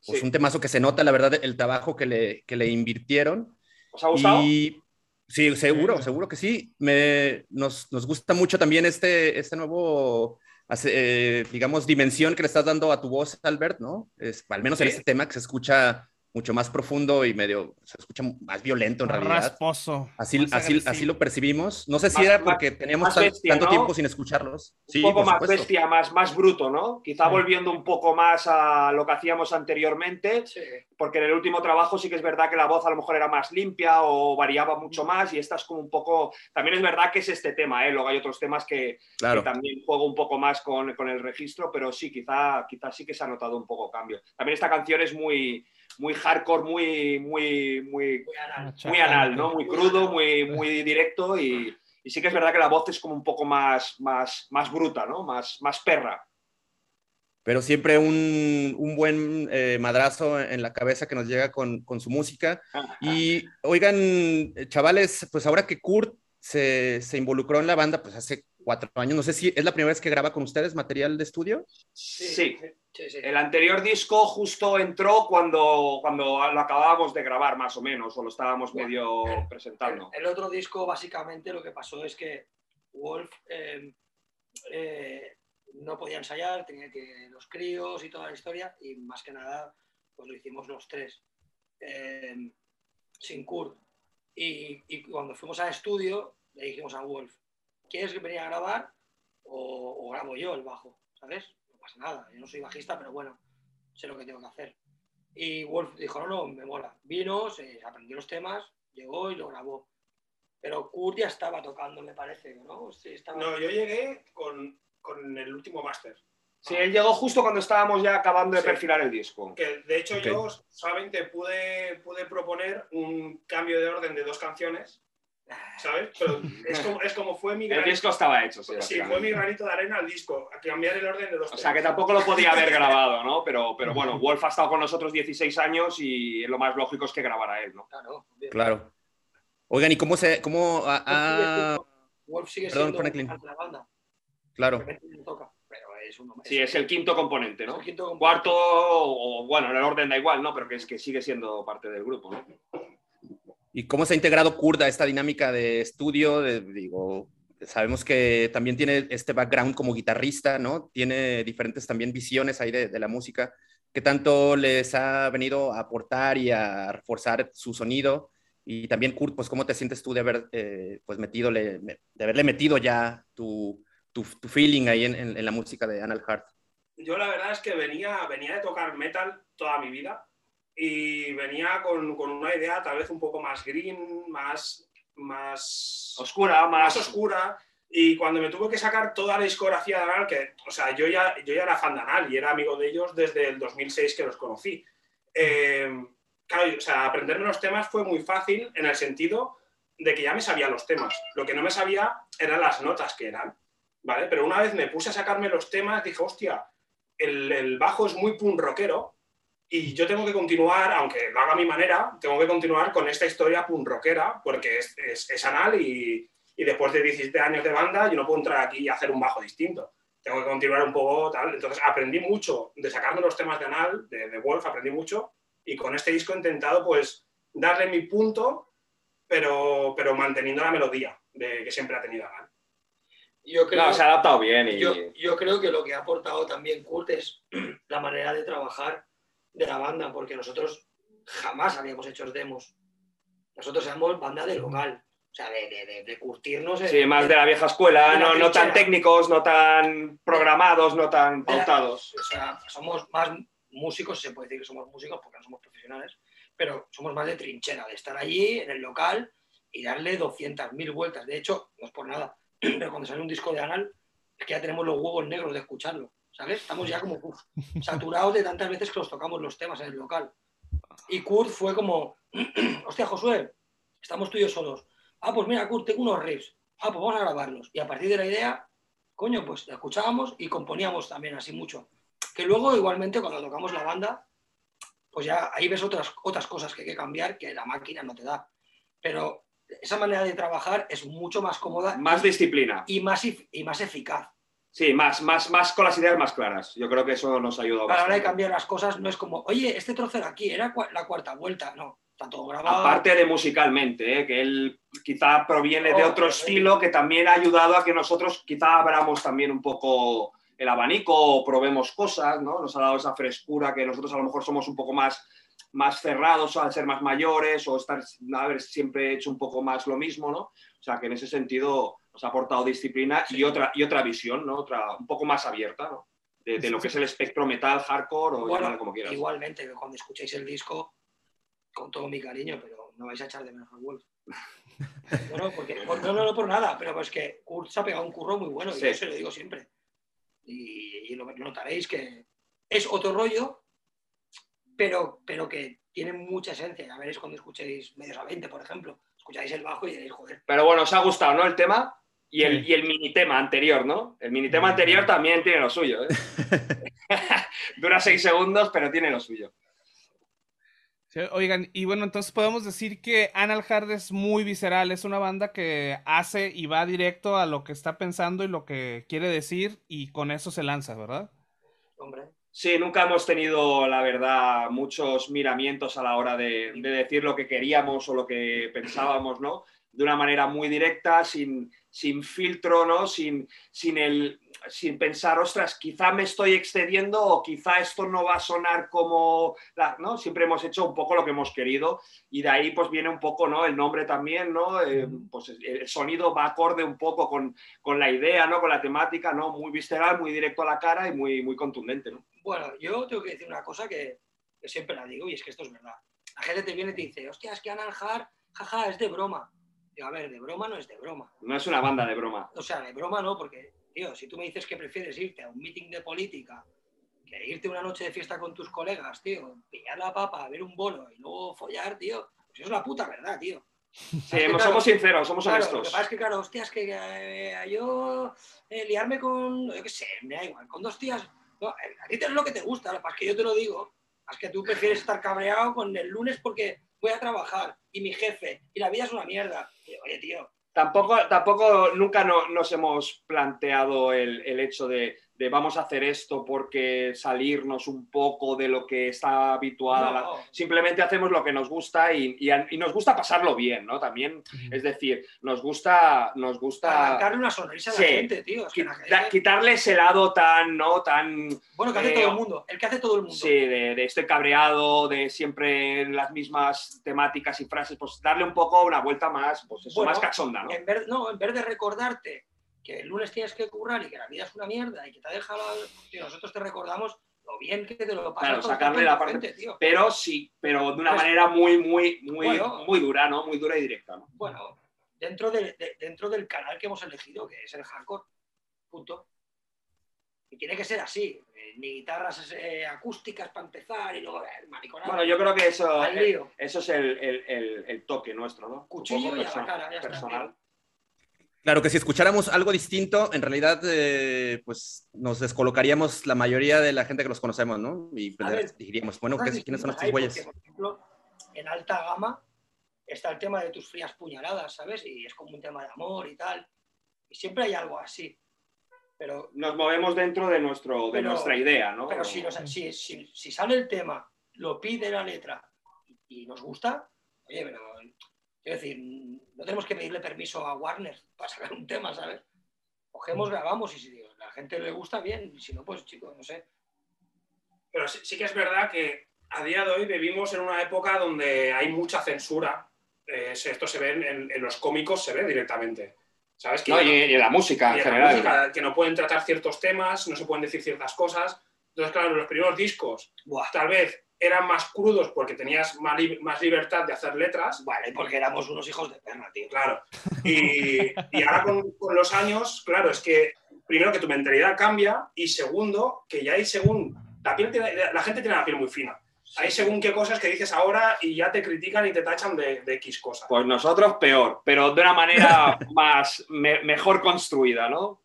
Pues un temazo que se nota, la verdad, el trabajo que le, que le invirtieron. ¿Os ha gustado? Y Sí, seguro, seguro que sí. Me, nos, nos, gusta mucho también este, este nuevo, eh, digamos, dimensión que le estás dando a tu voz, Albert, ¿no? Es, al menos en este tema que se escucha mucho más profundo y medio, se escucha más violento en realidad. Rasposo. Así, así, así lo percibimos. No sé si era porque teníamos tanto tiempo sin escucharlos. un poco más bestia, más, más bruto, ¿no? Quizá volviendo un poco más a lo que hacíamos anteriormente, porque en el último trabajo sí que es verdad que la voz a lo mejor era más limpia o variaba mucho mm. más y esta es como un poco... También es verdad que es este tema, ¿eh? Luego hay otros temas que, también juego un poco más con, con el registro, pero sí, quizá, quizá sí que se ha notado un poco cambio. También esta canción es muy muy hardcore, muy, muy, muy, muy anal, ¿no? Muy crudo, muy, muy directo y, y, sí que es verdad que la voz es como un poco más, más, más bruta, ¿no? Más, más perra. Pero siempre un, un buen eh, madrazo en la cabeza que nos llega con, con su música. Y oigan, chavales, pues ahora que Kurt se, se, involucró en la banda, pues hace cuatro años, no sé si es la primera vez que graba con ustedes material de estudio. sí. El anterior disco justo entró cuando, cuando lo acabábamos de grabar, más o menos, o lo estábamos medio presentando. El, otro disco, básicamente, lo que pasó es que Wolf eh, eh, no podía ensayar, tenía que los críos y toda la historia, y más que nada, pues lo hicimos los tres, eh, sin Kurt. Y, y, cuando fuimos al estudio, le dijimos a Wolf, ¿quieres que venga a grabar o, o grabo yo el bajo? ¿Sabes? nada, yo no soy bajista, pero bueno, sé lo que tengo que hacer. Y Wolf dijo, no, no, me mola. Vino, se aprendió los temas, llegó y lo grabó. Pero Kurt ya estaba tocando, me parece, ¿no? No, yo llegué con, con el último máster. Sí, él llegó justo cuando estábamos ya acabando de perfilar el disco. Que de hecho yo solamente pude, pude proponer un cambio de orden de dos canciones ¿Sabes? Pero es como, es como fue mi granito. El disco estaba hecho, sí. Sí, fue mi granito de arena al disco, a cambiar el orden de los O sea, que tampoco lo podía haber grabado, ¿no? Pero, pero bueno, Wolf ha estado con nosotros 16 años y lo más lógico es que grabara él, ¿no? Claro. Claro. Oigan, ¿y cómo se. Cómo, Wolf sigue siendo la banda. Claro. sí, es el quinto componente, ¿no? Cuarto, o bueno, en el orden da igual, ¿no? Pero que es que sigue siendo parte del grupo, ¿no? ¿Y cómo se ha integrado Kurd a esta dinámica de estudio? digo, sabemos que también tiene este background como guitarrista, ¿no? Tiene diferentes también visiones ahí de, la música. ¿Qué tanto les ha venido a aportar y a reforzar su sonido? Y también, Kurt, pues, ¿cómo te sientes tú de haber, eh, pues, metido, de haberle metido ya tu, tu, feeling ahí en, en, la música de Anal Hart? Yo la verdad es que venía, venía de tocar metal toda mi vida y venía con, con, una idea tal vez un poco más green, más, más oscura, más oscura. Y cuando me tuve que sacar toda la discografía de Anal, que, o sea, yo ya, yo ya era fan de Anal y era amigo de ellos desde el 2006 que los conocí. Eh, claro, o sea, aprenderme los temas fue muy fácil en el sentido de que ya me sabía los temas. Lo que no me sabía eran las notas que eran, ¿vale? Pero una vez me puse a sacarme los temas, dije, hostia, el, el bajo es muy punk rockero y yo tengo que continuar, aunque lo haga a mi manera, tengo que continuar con esta historia punk rockera porque es, es, es anal y, y, después de 17 años de banda yo no puedo entrar aquí y hacer un bajo distinto. Tengo que continuar un poco tal. Entonces aprendí mucho de sacarme los temas de anal, de, de Wolf, aprendí mucho y con este disco he intentado pues darle mi punto, pero, pero manteniendo la melodía de, que siempre ha tenido Anal. Yo creo, no, se ha adaptado bien. Y... Yo, yo creo que lo que ha aportado también Kurt es la manera de trabajar de la banda, porque nosotros jamás habíamos hecho demos. Nosotros éramos banda de local, o sea, de, de, de curtirnos. Sí, en, más de la vieja escuela, la no, no, tan técnicos, no tan programados, no tan pautados. o sea, somos más músicos, se puede decir que somos músicos porque no somos profesionales, pero somos más de trinchera, de estar allí en el local y darle 200.000 vueltas. De hecho, no es por nada, pero cuando sale un disco de Anal, es que ya tenemos los huevos negros de escucharlo. ¿Sabes? Estamos ya como uf, saturados de tantas veces que nos tocamos los temas en el local. Y Kurt fue como, hostia, Josué, estamos tú y yo solos. Ah, pues mira, Kurt, tengo unos riffs. Ah, pues vamos a grabarlos. Y a partir de la idea, coño, pues la escuchábamos y componíamos también así mucho. Que luego, igualmente, cuando tocamos la banda, pues ya ahí ves otras, otras cosas que hay que cambiar que la máquina no te da. Pero esa manera de trabajar es mucho más cómoda. Más y, disciplina. Y más, y más eficaz. Sí, más, más, más con las ideas más claras. Yo creo que eso nos ayuda A la hora de cambiar las cosas no es como, oye, este trozo era aquí, era la cuarta vuelta. No, está todo grabado. Aparte de musicalmente, ¿eh? que él quizá proviene oh, de otro estilo que también ha ayudado a que nosotros quizá abramos también un poco el abanico o probemos cosas, ¿no? Nos ha dado esa frescura que nosotros a lo mejor somos un poco más, más cerrados al ser más mayores o estar, haber siempre hecho un poco más lo mismo, ¿no? O sea, que en ese sentido nos ha aportado disciplina y, otra, y otra visión, ¿no? Otra, un poco más abierta, ¿no? De, de lo que es el espectro metal, hardcore o bueno, como quieras. Igualmente, cuando escuchéis el disco, con todo mi cariño, pero no vais a echar de menos a Wolf. No, no, porque, no, no, no por nada, pero pues que Kurt se ha pegado un curro muy bueno, y sí. yo se lo digo siempre. Y, y lo, lo, notaréis que es otro rollo, pero, pero que tiene mucha esencia. Ya veréis cuando escuchéis Medios a 20, por ejemplo. Escucháis el bajo y diréis, joder. Pero bueno, os ha gustado, ¿no? El tema. Y el, sí. y el mini tema anterior, ¿no? El mini tema anterior también tiene lo suyo. ¿eh? Dura seis segundos, pero tiene lo suyo. Oigan, y bueno, entonces podemos decir que Anal Hard es muy visceral, es una banda que hace y va directo a lo que está pensando y lo que quiere decir y con eso se lanza, ¿verdad? Hombre. Sí, nunca hemos tenido, la verdad, muchos miramientos a la hora de, de decir lo que queríamos o lo que pensábamos, ¿no? De una manera muy directa, sin, sin filtro, ¿no? Sin, sin, el, sin pensar, ostras, quizá me estoy excediendo o quizá esto no va a sonar como, la, ¿no? Siempre hemos hecho un poco lo que hemos querido y de ahí pues viene un poco, ¿no? El nombre también, ¿no? Eh, pues el sonido va acorde un poco con, con, la idea, ¿no? Con la temática, ¿no? Muy visceral, muy directo a la cara y muy, muy contundente, ¿no? Bueno, yo tengo que decir una cosa que, que siempre la digo y es que esto es verdad. La gente te viene y te dice, hostia, es que Analjar, jaja, es de broma. Digo, a ver, de broma no es de broma. No es una banda de broma. O sea, de broma no, porque, tío, si tú me dices que prefieres irte a un meeting de política que irte una noche de fiesta con tus colegas, tío, pillar la papa, ver un bolo y luego follar, tío, pues es la puta verdad, tío. Sí, somos claro, sinceros, somos claro, honestos. Lo que pasa es que, claro, hostias, que eh, yo eh, liarme con, yo qué sé, me da igual, con dos tías, no, a ti te es lo que te gusta, lo que pasa es que yo te lo digo, es que tú prefieres estar cabreado con el lunes porque voy a trabajar y mi jefe y la vida es una mierda. Y, oye, tío. Tampoco, tampoco nunca no, nos hemos planteado el, el hecho de, de, vamos a hacer esto porque salirnos un poco de lo que está habituada. No. Simplemente hacemos lo que nos gusta y, y, y, nos gusta pasarlo bien, ¿no? También, es decir, nos gusta... Nos gusta Arrancarle una sonrisa sí, a la gente, tío. Es que gente... Quitarle ese lado tan, ¿no? Tan... Bueno, que hace eh, todo el mundo. El que hace todo el mundo. Sí, de, de estoy cabreado, de siempre las mismas temáticas y frases, pues darle un poco una vuelta más, pues eso, bueno, más cachonda, ¿no? En vez, no, en vez de recordarte que el lunes tienes que currar y que la vida es una mierda y que te ha dejado... Tío, nosotros te recordamos lo bien que te lo pasas. Claro, sacarle la parte- tío. Pero sí, pero de una Pues- manera muy, muy, muy, Bueno. muy dura, ¿no? Muy dura y directa, ¿no? Bueno, dentro, de, de- dentro del canal que hemos elegido, que es el hardcore, punto. Y tiene que ser así, eh, ni guitarras eh, acústicas para empezar y luego el mariconado. Bueno, yo creo que eso, eh, eso es el, el- toque nuestro, ¿no? Cuchillo y a la cara, ya está, personal. Claro que si escucháramos algo distinto, en realidad, eh, pues nos descolocaríamos la mayoría de la gente que los conocemos, ¿no? Y ver, diríamos, bueno, ¿qué- ¿quiénes son estos güeyes? por ejemplo, en alta gama está el tema de tus frías puñaladas, ¿sabes? Y es como un tema de amor y tal. Y siempre hay algo así. Pero, Nos movemos dentro de, nuestro, de Pero- nuestra idea, ¿no? pero si, nos- si, si- si sale el tema, lo pide la letra y, y nos gusta, oye, pero quiero decir, no tenemos que pedirle permiso a Warner para sacar un tema, ¿sabes? Cogemos, grabamos y si a la gente le gusta, bien. Y si no, pues chicos, no sé. Pero sí, sí que es verdad que a día de hoy vivimos en una época donde hay mucha censura. Eh, esto se ve en, los cómicos, se ve directamente. ¿Sabes? Que No, y, no- y en la música en la general. música, que no pueden tratar ciertos temas, no se pueden decir ciertas cosas. Entonces, claro, los primeros discos Buah. tal vez eran más crudos porque tenías más, li- más libertad de hacer letras. Vale, porque éramos unos hijos de perra, tío. Claro. Y, y ahora con, con los años, claro, es que primero que tu mentalidad cambia y segundo que ya hay según... La, piel tiene- la gente tiene la piel muy fina. Hay según qué cosas que dices ahora y ya te critican y te tachan de, de X cosas. Pues nosotros peor, pero de una manera más, me- mejor construida, ¿no?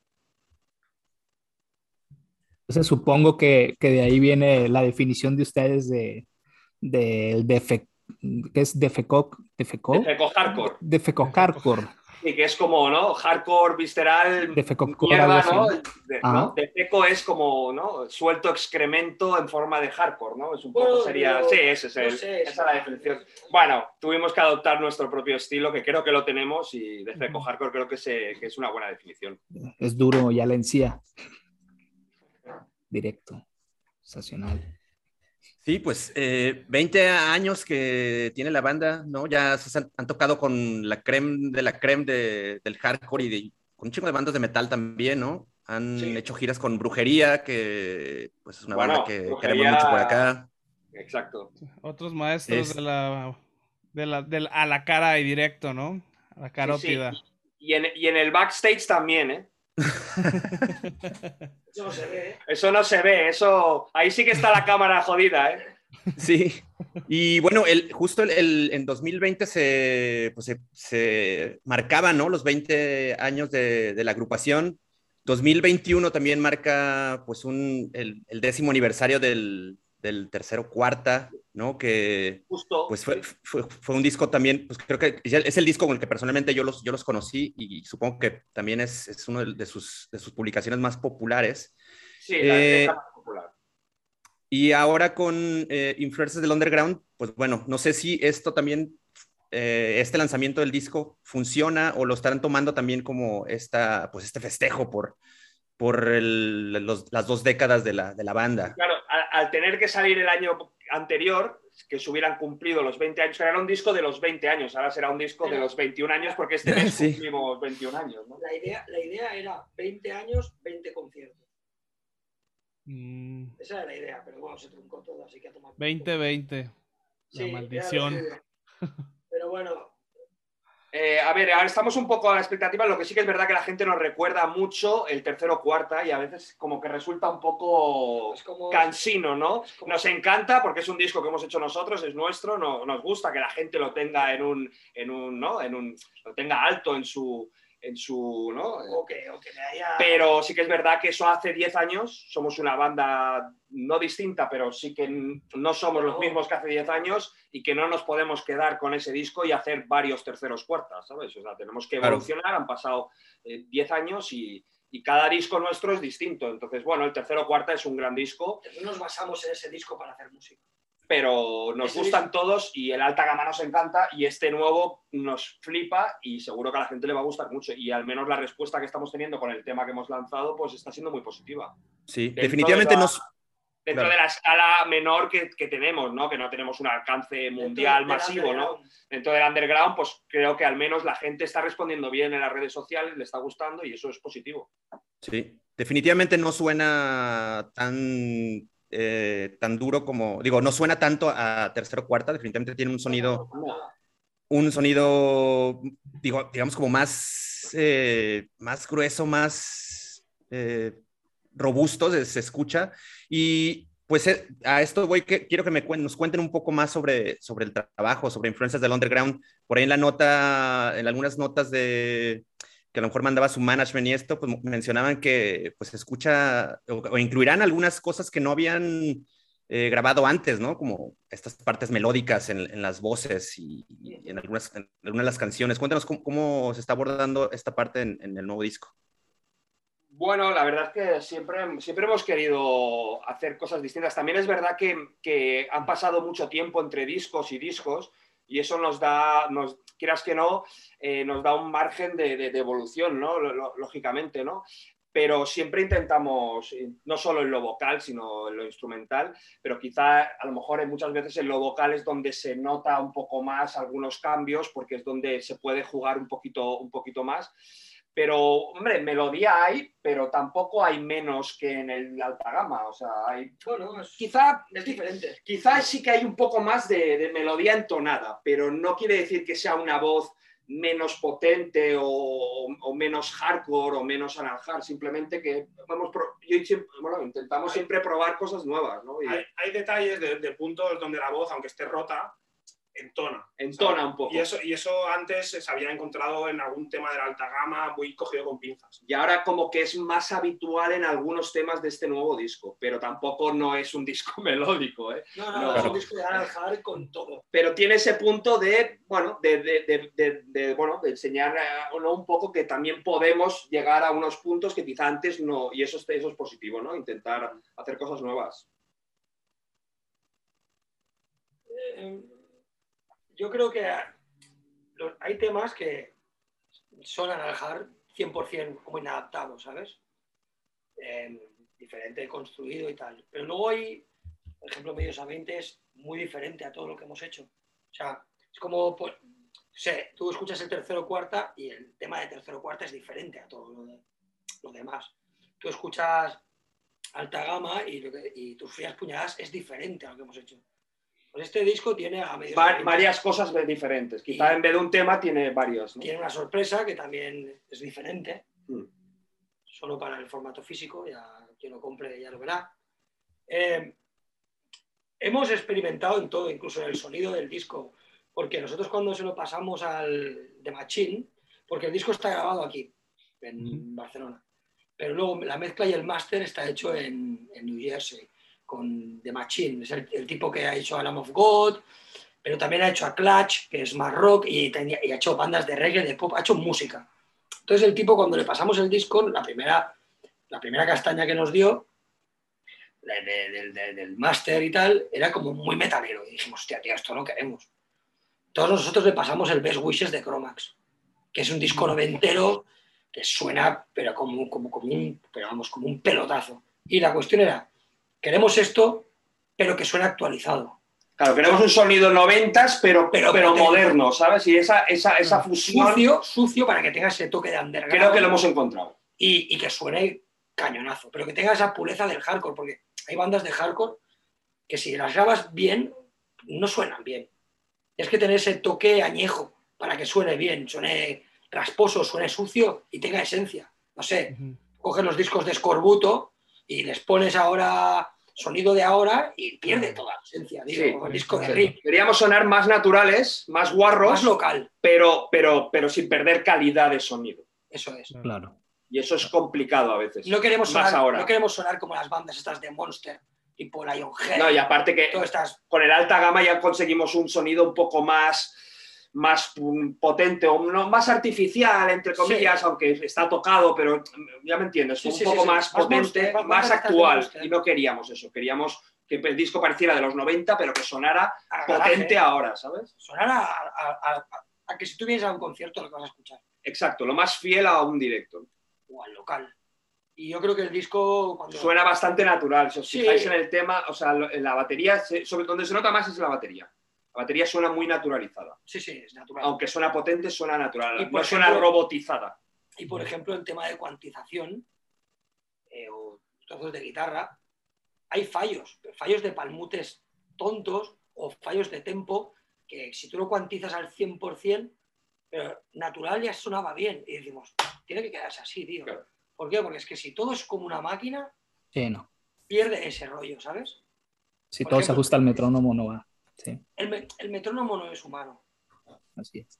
Entonces supongo que, que de ahí viene la definición de ustedes de del defe, ¿qué es defeco? ¿Defeco? Defeco hardcore. Defeco hardcore. Y que es como, ¿no? Hardcore, visceral, Defecocore, mierda, ¿no? De. Defeco es como, ¿no? Suelto excremento en forma de hardcore, ¿no? Es un poco, Bueno, sería... Sí, ese es no el- sé, esa es la definición. Bueno, tuvimos que adoptar nuestro propio estilo, que creo que lo tenemos, y Defeco hardcore creo que, se- que es una buena definición. Es duro, ya la encía. Directo. Sensacional. Sí, pues eh, 20 años que tiene la banda, ¿no? Ya se han, han tocado con la creme de la creme de- del hardcore y de- con un chingo de bandas de metal también, ¿no? Han Sí. hecho giras con Brujería, que pues es una Bueno, banda que Brujería- queremos mucho por acá. Exacto. Otros maestros Es- de la, de la, del- a la cara y directo, ¿no? A la carótida. Y en, y en el backstage también, ¿eh? Eso no se ve, eso... Ahí sí que está la cámara jodida, ¿eh? Sí, y bueno, el, justo el, el- en 2020 se, pues se, se marcaban, ¿no? Los 20 años de, de la agrupación. 2021 también marca pues un, el, el décimo aniversario del, del tercero cuarta, ¿no? Que Justo. pues fue, fue, fue un disco también, pues creo que es el disco con el que personalmente yo los, yo los conocí y supongo que también es, es uno de sus, de sus publicaciones más populares. Sí, la eh, más popular. Y ahora con eh, Influencers del Underground, pues bueno, no sé si esto también, eh, este lanzamiento del disco funciona o lo estarán tomando también como esta, pues este festejo por, por el- los- las dos décadas de la, de la banda. Claro, al, tener que salir el año anterior, que se hubieran cumplido los 20 años, era un disco de los 20 años, ahora será un disco de los 21 años porque este mes Sí. cumplimos 21 años, ¿no? La idea, la idea era 20 años, 20 conciertos. Mm, Esa era la idea, pero bueno, se truncó todo, así que a tomar. 2020. Sí, La era maldición. la. Pero bueno, Eh, a ver, ahora estamos un poco a la expectativa, lo que sí que es verdad que la gente nos recuerda mucho el tercero o cuarta y a veces como que resulta un poco como. cansino, ¿no? como- Nos encanta porque es un disco que hemos hecho nosotros, es nuestro, no, nos gusta que la gente lo tenga en un, en un, ¿no? En un, lo tenga alto en su, en su, ¿no? O que, o que me haya. Pero sí que es verdad que eso hace 10 años, somos una banda no distinta, pero sí que no somos los No. mismos que hace 10 años y que no nos podemos quedar con ese disco y hacer varios terceros cuartas, ¿sabes? O sea, tenemos que Claro. evolucionar, han pasado eh, 10 años y, y cada disco nuestro es distinto. Entonces, bueno, el tercero cuarta es un gran disco, No nos basamos en ese disco para hacer música. Pero nos gustan todos y el alta gama nos encanta y este nuevo nos flipa y seguro que a la gente le va a gustar mucho y al menos la respuesta que estamos teniendo con el tema que hemos lanzado pues está siendo muy positiva. Sí, Dentro definitivamente de la- nos... Dentro Claro. de la escala menor que, que tenemos, ¿no? Que no tenemos un alcance mundial Dentro masivo, ¿no? Dentro del underground, pues creo que al menos la gente está respondiendo bien en las redes sociales, le está gustando y eso es positivo. Sí, definitivamente no suena tan eh, tan duro como, digo, no suena tanto a tercero cuarta, definitivamente tiene un sonido, un sonido, digo, digamos como más, eh, más grueso, más eh, robusto, se, se, escucha. Y pues a esto voy, que, quiero que me nos cuenten un poco más sobre, sobre el trabajo, sobre influencias del underground. Por ahí en la nota, en algunas notas de, que a lo mejor mandaba su management y esto, pues mencionaban que pues escucha o, incluirán algunas cosas que no habían eh, grabado antes, ¿no? Como estas partes melódicas en, las voces y, en, algunas, en algunas de las canciones. Cuéntanos cómo, cómo se está abordando esta parte en, en, el nuevo disco. Bueno, la verdad es que siempre, siempre hemos querido hacer cosas distintas. También es verdad que, que han pasado mucho tiempo entre discos y discos y eso nos da, nos, quieras que no, eh, nos da un margen de, de, de evolución, ¿no? Lógicamente, ¿no? Pero siempre intentamos, no solo en lo vocal, sino en lo instrumental, pero quizá a lo mejor muchas veces en lo vocal es donde se nota un poco más algunos cambios, porque es donde se puede jugar un poquito, un poquito más. Pero, hombre, melodía hay, pero tampoco hay menos que en el alta gama. O sea, hay. Bueno, es, quizá es diferente. Quizá sí que hay un poco más de, de, melodía entonada, pero no quiere decir que sea una voz menos potente o, o menos hardcore o menos analjar. Simplemente que vamos, yo siempre, bueno, intentamos hay, siempre probar cosas nuevas. ¿no? Y... Hay, hay, detalles de, de puntos donde la voz, aunque esté rota, entona. Entona ¿sabes? un poco. Y eso, y eso antes se había encontrado en algún tema de la alta gama muy cogido con pinzas. Y ahora como que es más habitual en algunos temas de este nuevo disco, pero tampoco no es un disco melódico. ¿eh? No, no, no, es un disco de anaranjar con todo. Pero tiene ese punto de, bueno, de, de, de, de bueno, de enseñar uh, ¿no? un poco que también podemos llegar a unos puntos que quizá antes no, y eso, eso es positivo, ¿no? Intentar hacer cosas nuevas. Eh, yo creo que hay temas que son anaranjar 100% como inadaptados, ¿sabes? Diferente construido y tal. Pero luego hay, por ejemplo, Medios a 20 es muy diferente a todo lo que hemos hecho. O sea, es como, pues, sé, tú escuchas el tercero cuarta y el tema de tercero cuarta es diferente a todo lo, de, lo demás. Tú escuchas alta gama y, y tus frías puñadas es diferente a lo que hemos hecho. Pues este disco tiene a medio Va varias cosas diferentes. Quizá y en vez de un tema tiene varios. ¿no? Tiene una sorpresa que también es diferente. Mm. Solo para el formato físico, ya quien lo compre ya lo verá. Eh, hemos experimentado en todo, incluso en el sonido del disco, porque nosotros cuando se lo pasamos al The Machine, porque el disco está grabado aquí, en mm. Barcelona, pero luego la mezcla y el máster está hecho en, en New Jersey con The Machine, es el, el, tipo que ha hecho a of God, pero también ha hecho a Clutch, que es más rock, y, y, ha hecho bandas de reggae, de pop, ha hecho música. Entonces el tipo, cuando le pasamos el disco, la primera, la primera castaña que nos dio, de, de, de, del máster y tal, era como muy metalero. Y dijimos, hostia, tío, esto no queremos. Todos nosotros le pasamos el Best Wishes de Chromax, que es un disco noventero que suena, pero como, como, como, un, pero vamos, como un pelotazo. Y la cuestión era, queremos esto, pero que suene actualizado. Claro, queremos un sonido noventas, pero, pero, pero moderno, ¿sabes? Y esa, esa, esa fusión... Sucio, sucio para que tenga ese toque de underground. Creo que lo hemos encontrado. Y, y, que suene cañonazo, pero que tenga esa pureza del hardcore, porque hay bandas de hardcore que si las grabas bien, no suenan bien. Es que tener ese toque añejo para que suene bien, suene rasposo, suene sucio y tenga esencia. No sé, uh -huh. coges los discos de Scorbuto y les pones ahora sonido de ahora y pierde toda la esencia, digo, sí, el disco de sí. Rip. Queríamos sonar más naturales, más guarros, más local, pero, pero, pero sin perder calidad de sonido. Eso es. Claro. Y eso es complicado a veces. No queremos, más sonar, ahora. no queremos sonar como las bandas estas de Monster, tipo Lionhead. No, y aparte que estas... con el alta gama ya conseguimos un sonido un poco más más potente o no, más artificial, entre comillas, sí. aunque está tocado, pero ya me entiendes, sí, un sí, poco más potente, más, más actual. Y no queríamos eso, queríamos que el disco pareciera de los 90, pero que sonara a potente garaje. ahora, ¿sabes? Sonara a, a, a, que si tú vienes a un concierto lo que vas a escuchar. Exacto, lo más fiel a un directo. O al local. Y yo creo que el disco... Cuando... Suena bastante natural, si os fijáis en el tema, o sea, la batería, sobre donde se nota más es la batería. La batería suena muy naturalizada. Sí, sí, es natural. Aunque suena potente, suena natural. Y no ejemplo, suena robotizada. Y por ejemplo, el tema de cuantización eh, o trozos de guitarra, hay fallos, fallos de palmutes tontos o fallos de tempo que si tú lo cuantizas al 100%, pero natural ya sonaba bien. Y decimos, tiene que quedarse así, tío. ¿Por qué? Porque es que si todo es como una máquina, no. pierde ese rollo, ¿sabes? Si todo se ajusta al metrónomo, no va. Sí. El, el, metrónomo no es humano. Así es.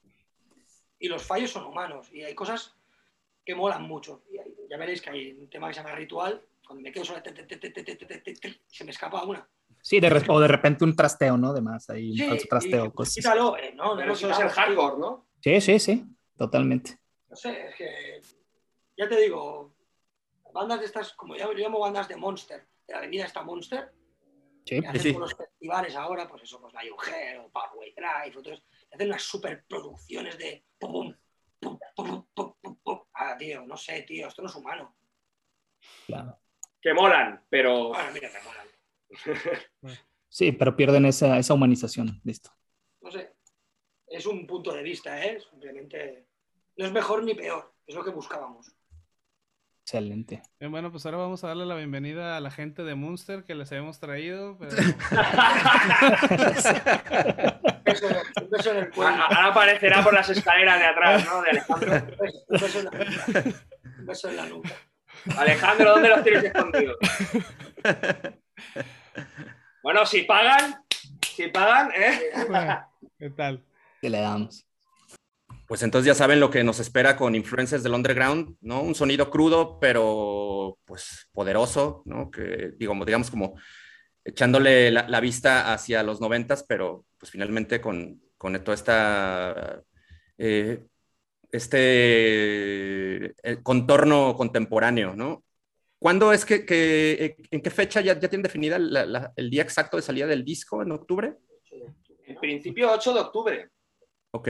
Y los fallos son humanos. Y hay cosas que molan mucho. Y ya veréis que hay un tema que se llama ritual. Cuando me quedo solo, se me escapa una. Sí, de o de repente un trasteo, ¿no? De más, ahí un falso trasteo. Cosas. Quítalo, eh, no, no, eso es el hardcore, ¿no? Sí, sí, sí, totalmente. No sé, es que, ya te digo, bandas de estas, como yo, llamo bandas de Monster, de la avenida esta Monster, sí, que hacen los festivales ahora, pues eso, pues la Uger o Parkway Drive, otros, hacen unas superproducciones de pum, pum, pum, pum, pum, pum. Ah, tío, no sé, tío, esto no es humano. Claro. Que molan, pero... Bueno, mira, me molan. Sí, pero pierden esa, esa humanización, listo. No sé, es un punto de vista, ¿eh? Simplemente no es mejor ni peor, es lo que buscábamos. Excelente. bueno, pues ahora vamos a darle la bienvenida a la gente de Munster que les habíamos traído. Pero... un beso en el cuello. Ahora aparecerá por las escaleras de atrás, ¿no? De Alejandro. Un beso en la nuca. Un beso en la nuca. Alejandro, ¿dónde los tienes escondidos? Bueno, si pagan, si pagan, ¿eh? ¿Qué tal? ¿Qué le damos? Pues entonces ya saben lo que nos espera con influencers del underground, ¿no? Un sonido crudo, pero pues poderoso, ¿no? Que digamos, digamos como echándole la, vista hacia los noventas, pero pues finalmente con, con toda esta eh, este eh, contorno contemporáneo, ¿no? ¿Cuándo es que, que, en qué fecha ya, ya tienen definida el día exacto de salida del disco? ¿En octubre? En principio 8 de octubre. Ok.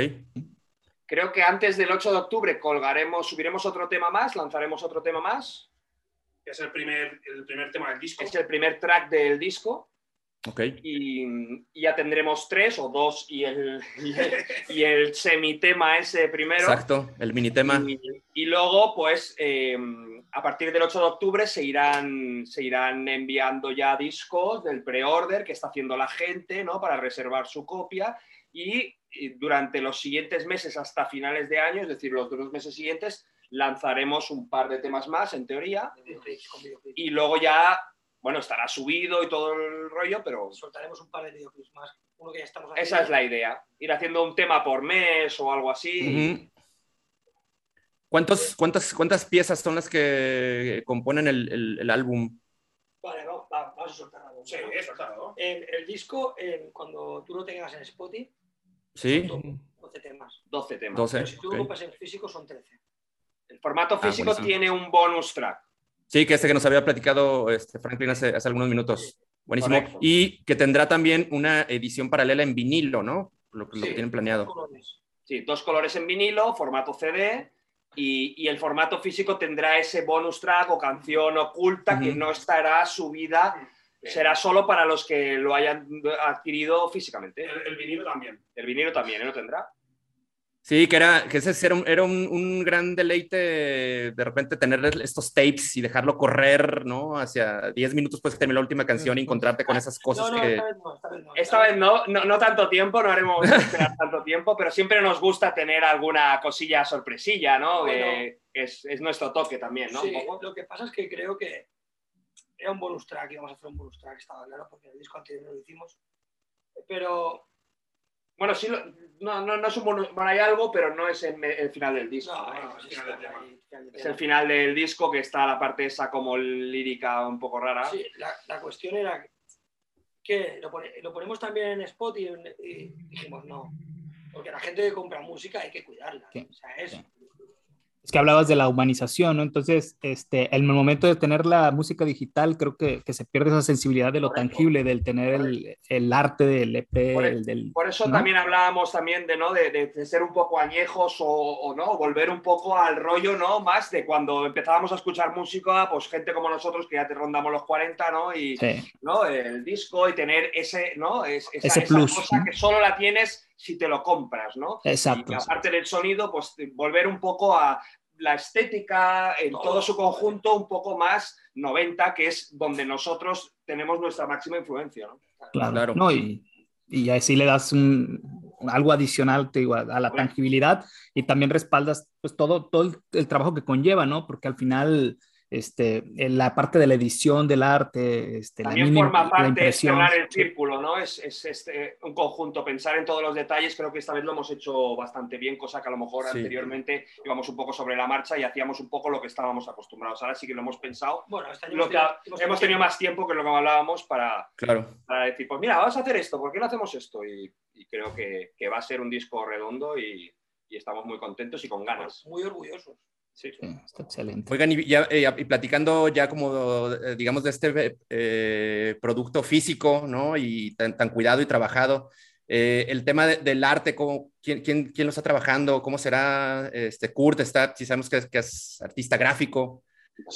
Creo que antes del 8 de octubre colgaremos, subiremos otro tema más, lanzaremos otro tema más. Es el primer, el primer tema del disco. Es el primer track del disco. Ok. Y, y ya tendremos tres o dos y el, y el, y el semitema ese primero. Exacto, el minitema. Y, y luego, pues, eh, a partir del 8 de octubre se irán, se irán enviando ya discos del pre-order que está haciendo la gente, ¿no? Para reservar su copia. Y, durante los siguientes meses, hasta finales de año, es decir, los dos meses siguientes, lanzaremos un par de temas más, en teoría. Y luego ya, bueno, estará subido y todo el rollo, pero Soltaremos un par de videoclips más. Uno que ya estamos haciendo. esa es la idea. Ir haciendo un tema por mes o algo así. ¿Cuántos, cuántas, ¿Cuántas piezas son las que componen el, el- el álbum? Vale, vamos, va- vamos a soltar algo. Sí, está, ¿no? El, el disco, en- cuando tú lo tengas en Spotify, ¿Sí? son 12 temas. 12 temas. 12. Pero si tú ok. lo compras en físico, son 13. El formato Ah, físico tiene un bonus track. Sí, que este que nos había platicado este, Franklin hace, hace algunos minutos. Buenísimo. Correcto. Y que tendrá también una edición paralela en vinilo, ¿no? Lo, que- tienen planeado. Colores. Sí, dos colores en vinilo, formato CD. Y, y el formato físico tendrá ese bonus track o canción oculta que no estará subida, será solo para los que lo hayan adquirido físicamente. El, el vinilo también. El vinilo también ¿eh? lo tendrá. Sí, que era, que ese era, un, era un, un gran deleite de repente tener estos tapes y dejarlo correr, ¿no? Hacia 10 minutos después que terminó la última canción y encontrarte con esas cosas No, no, que... esta vez no, esta vez no. Esta vez no, no, no tanto tiempo, no haremos esperar tanto tiempo, pero siempre nos gusta tener alguna cosilla sorpresilla, ¿no? Bueno. Que es, es nuestro toque también, ¿no? Sí, lo que pasa es que creo que era un bonus track, íbamos a hacer un bonus track, estaba claro, porque el disco anterior no lo hicimos. Pero Bueno, sí, no, no, no es un bonus- bueno, hay algo, pero no es el, el final del disco. no, ¿no? bueno, al pues final del ahí, final Es el final del disco que está la parte esa como lírica un poco rara. Sí, la, la cuestión era que lo, pone- lo ponemos también en Spot y, y dijimos no, porque la gente que compra música hay que cuidarla. Sí, O sea, es. Es que hablabas de la humanización, ¿no? Entonces, este, en el momento de tener la música digital, creo que, que se pierde esa sensibilidad de lo Correcto. tangible, del tener el, el arte del EP, Por- el del... Por eso ¿no? también hablábamos también de, ¿no? de, de- de ser un poco añejos o, o no, volver un poco al rollo, ¿no? Más de cuando empezábamos a escuchar música, pues gente como nosotros que ya te rondamos los 40, ¿no? Y, Sí, ¿no? El disco y tener ese, ¿no? Es- esa, Ese esa plus, cosa ¿no? que solo la tienes si te lo compras, ¿no? exacto. Y aparte del sonido, pues volver un poco a la estética en todo su conjunto un poco más 90, que es donde nosotros tenemos nuestra máxima influencia. ¿no? Claro, Claro. No, y, y así le das un, algo adicional te digo, a, a la Bueno. tangibilidad y también respaldas pues todo, todo el, el trabajo que conlleva, ¿no? Porque al final este, en la parte de la edición del arte, este, También la, forma parte de cerrar el círculo, ¿no? Es, es este, un conjunto, pensar en todos los detalles. Creo que esta vez lo hemos hecho bastante bien, cosa que a lo mejor Sí. anteriormente íbamos un poco sobre la marcha y hacíamos un poco lo que estábamos acostumbrados. Ahora sí que lo hemos pensado. Bueno, este año Lo que ha- hemos hemos tenido más tiempo que lo que hablábamos para, Claro. para decir, pues mira, vamos a hacer esto, ¿por qué no hacemos esto? Y, y creo que, que va a ser un disco redondo y, y estamos muy contentos y con ganas. Muy orgullosos. Sí. Sí, está excelente. Oigan, y, ya, eh, y platicando ya como, eh, digamos, de este eh, producto físico, ¿no? Y tan, tan cuidado y trabajado, eh, el tema de- del arte, ¿cómo, quién, quién, quién lo está trabajando? ¿Cómo será? Este, Kurt está, si sabemos que es, que es artista gráfico.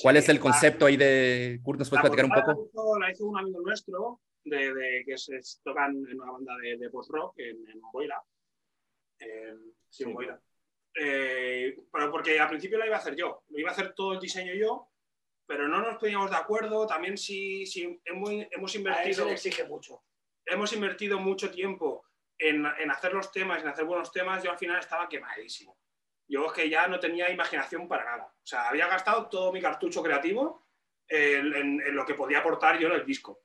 ¿Cuál es el concepto ahí de Kurt? ¿Nos puedes La platicar un poco? La hizo, la hizo un amigo nuestro de, de- que se tocan en una banda de, de post-rock en, en Boira. Sí, en Boira. Eh, pero porque al principio la iba a hacer yo, lo iba a hacer todo el diseño yo, pero no nos poníamos de acuerdo. También sí, sí hemos, invertido exige mucho. hemos invertido mucho tiempo en, en hacer los temas, en hacer buenos temas, yo al final estaba quemadísimo. Yo es que ya no tenía imaginación para nada. O sea, había gastado todo mi cartucho creativo en, en- en lo que podía aportar yo en el disco.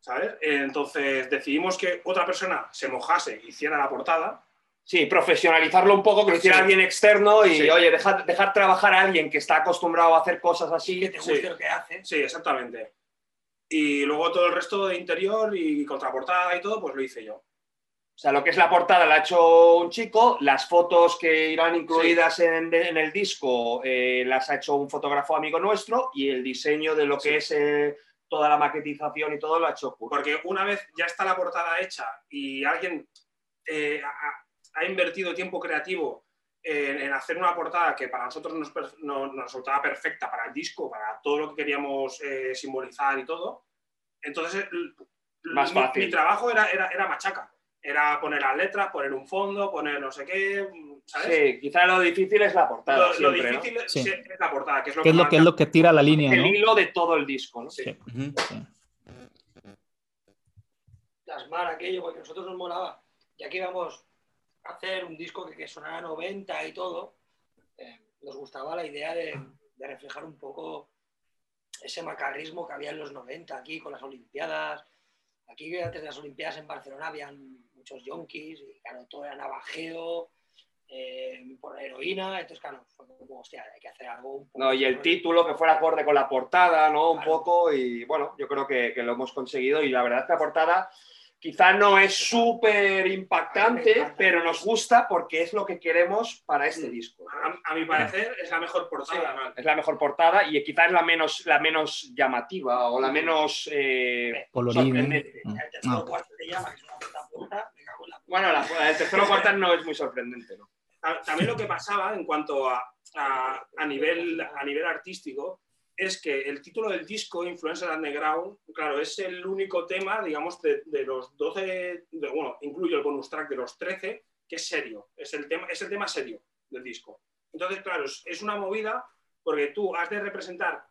¿Sabes? Entonces decidimos que otra persona se mojase, hiciera la portada. Sí, profesionalizarlo un poco, que lo hiciera Sí. alguien externo y, Sí. oye, dejar, dejar trabajar a alguien que está acostumbrado a hacer cosas así. Que te Sí. guste lo que hace. Sí, exactamente. Y luego todo el resto de interior y contraportada y todo, pues lo hice yo. O sea, lo que es la portada la ha hecho un chico, las fotos que irán incluidas en, en el disco eh, las ha hecho un fotógrafo amigo nuestro y el diseño de lo que Sí. es eh, toda la maquetización y todo lo ha hecho Kurt. Porque una vez ya está la portada hecha y alguien eh, ha invertido tiempo creativo en, en hacer una portada que para nosotros nos, nos resultaba perfecta para el disco, para todo lo que queríamos eh, simbolizar y todo, entonces Más mi, fácil. mi trabajo era, era, era machaca. Era poner las letras, poner un fondo, poner no sé qué, ¿sabes? Sí, quizá lo difícil es la portada. Lo, lo siempre, ¿no? difícil es, Sí. es la portada, que es lo ¿Qué es lo que es lo que tira la línea, El no? hilo de todo el disco, ¿no? Sí. Sí. plasmar aquello, porque a nosotros nos molaba, ya que íbamos hacer un disco que, que sonara 90 y todo, eh, nos gustaba la idea de, de reflejar un poco ese macarrismo que había en los 90 aquí con las Olimpiadas. Aquí antes de las Olimpiadas en Barcelona habían muchos yonkis y claro, todo era navajeo, eh, por la heroína, entonces claro, fue como, hostia, hay que hacer algo un poco... No, y el título que fuera acorde con la portada, ¿no? Un Claro. poco, y bueno, yo creo que, que lo hemos conseguido. Y la verdad es que la portada quizá no es súper impactante, pero nos gusta porque es lo que queremos para este Mm. disco. A, a mi parecer es la mejor portada. ¿no? Es la mejor portada y quizá es la menos, la menos llamativa o la menos eh, Colorida. Mm. El tercero Ah, cuarto te llama, que es una puta puta, me cago en la puta. Bueno, la, del tercero o cuarta no es muy sorprendente, ¿no? Ta- También lo que pasaba en cuanto a, a, a nivel, a nivel artístico es que el título del disco, Influencer Underground, claro, es el único tema, digamos, de, de los 12, de- bueno, incluyo el bonus track de los 13, que es serio, es el tema, es el tema serio del disco. Entonces, claro, es, es una movida porque tú has de representar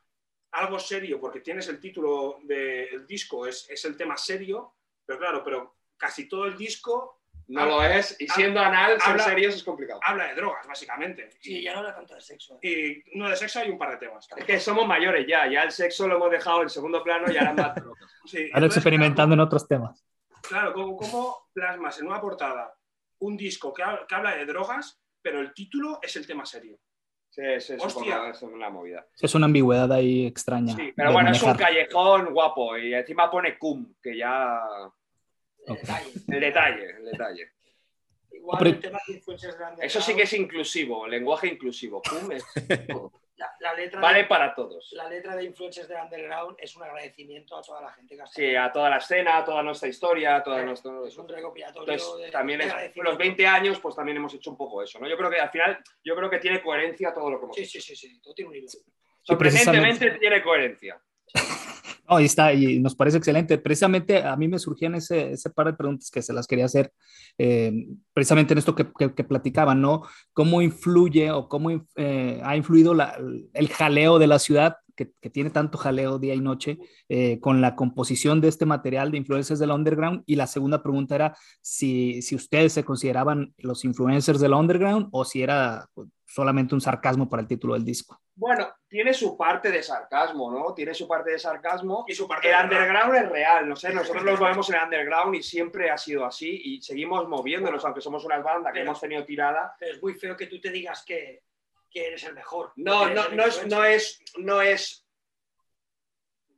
algo serio porque tienes el título del disco, es, es el tema serio, pero claro, pero casi todo el disco No lo es, y siendo anal, ser habla- serios es complicado. habla de drogas, básicamente. Sí, ya no habla tanto de sexo. Y uno de sexo hay un par de temas. Es que somos mayores ya, ya el sexo lo hemos dejado en segundo plano y ahora más drogas. Sí, Ahora entonces, experimentando en otros temas. Claro, ¿cómo, cómo plasmas en una portada un disco que, ha- que habla de drogas, pero el título es el tema serio? Sí, sí, es, Hostia. es una movida. Es una ambigüedad ahí extraña. Sí, pero bueno, es un callejón guapo y encima pone cum, que ya... El detalle. El detalle, el detalle. Igual Pero- el tema de influencers grandes. Eso sí que es inclusivo, lenguaje inclusivo. Cum es todo. La, la letra Vale de, para todos. la letra de influencers de Underground es un agradecimiento a toda la gente que ha Sí, a toda la escena, a toda nuestra historia, a toda nuestra... Es un recopilatorio Entonces, de, también de es, agradecimiento. los 20 años, pues también hemos hecho un poco eso, ¿no? Yo creo que al final, yo creo que tiene coherencia todo lo que hemos Sí, hecho. sí, sí, sí, todo tiene un hilo. Sorprendentemente precisamente. tiene coherencia. ahí está, y nos parece excelente. Precisamente a mí me surgían ese, ese par de preguntas que se las quería hacer, eh, precisamente en esto que, que, platicaban, ¿no? ¿Cómo influye o cómo eh, ha influido el jaleo de la ciudad que, tiene tanto jaleo día y noche eh, con la composición de este material de influencers del underground. Y la segunda pregunta era si, si ustedes se consideraban los influencers del underground o si era solamente un sarcasmo para el título del disco. Bueno, tiene su parte de sarcasmo, ¿no? Tiene su parte de sarcasmo. Y su parte el underground es real, no sé, nosotros nos movemos en el underground y siempre ha sido así y seguimos moviéndonos, aunque somos una banda que hemos tenido tirada. es muy feo que tú te digas que, que eres el mejor. No, no, no es, no es, no es.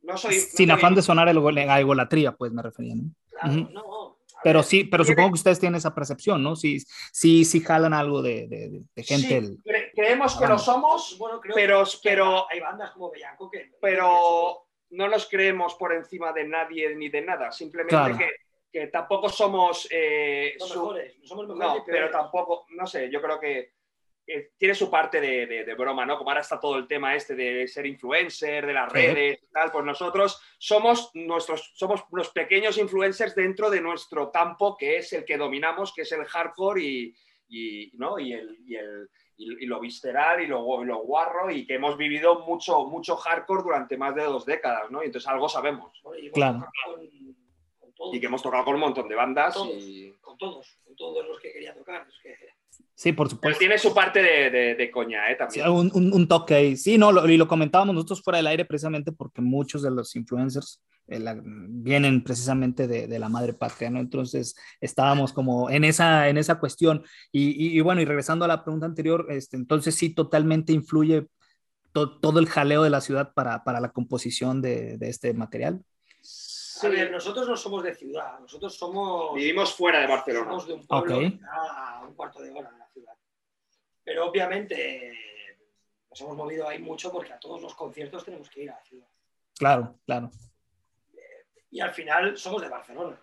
No soy. Sin afán de sonar a egolatría, pues me refería, ¿no? Claro, no. Pero sí, pero supongo que ustedes tienen esa percepción, ¿no? Sí, sí, sí jalan algo de, de, de gente. Sí, creemos que lo somos, bueno, creo pero, que pero hay bandas como Bellaco que. Pero no nos creemos por encima de nadie ni de nada. Simplemente que, que, tampoco somos. Eh, los mejores, no somos mejores. No, pero tampoco, no sé, yo creo que tiene su parte de, broma, ¿no? Como ahora está todo el tema este de ser influencer, de las redes y tal, pues nosotros somos nuestros, somos unos pequeños influencers dentro de nuestro campo, que es el que dominamos, que es el hardcore y, ¿no? y, el, y, el, y lo visceral y lo, lo, guarro y que hemos vivido mucho, mucho hardcore durante más de dos décadas, ¿no? Y entonces algo sabemos. claro. y que hemos tocado con un montón de bandas. Con todos, y... con todos, con todos los que quería tocar. Es que Sí, por supuesto. Pero tiene su parte de, de, coña, ¿eh? También. Sí, un, un, toque ahí. Sí, no, lo, y lo comentábamos nosotros fuera del aire precisamente porque muchos de los influencers eh, vienen precisamente de, de, la madre patria, ¿no? Entonces estábamos como en esa, en esa cuestión. Y, y, bueno, y regresando a la pregunta anterior, este, entonces sí, totalmente influye todo el jaleo de la ciudad para, para la composición de, de este material. A ver, nosotros no somos de ciudad, nosotros somos... Vivimos fuera de Barcelona. Somos de un pueblo a un cuarto de hora pero obviamente nos hemos movido ahí mucho porque a todos los conciertos tenemos que ir a la ciudad. Claro, claro. Y al final somos de Barcelona.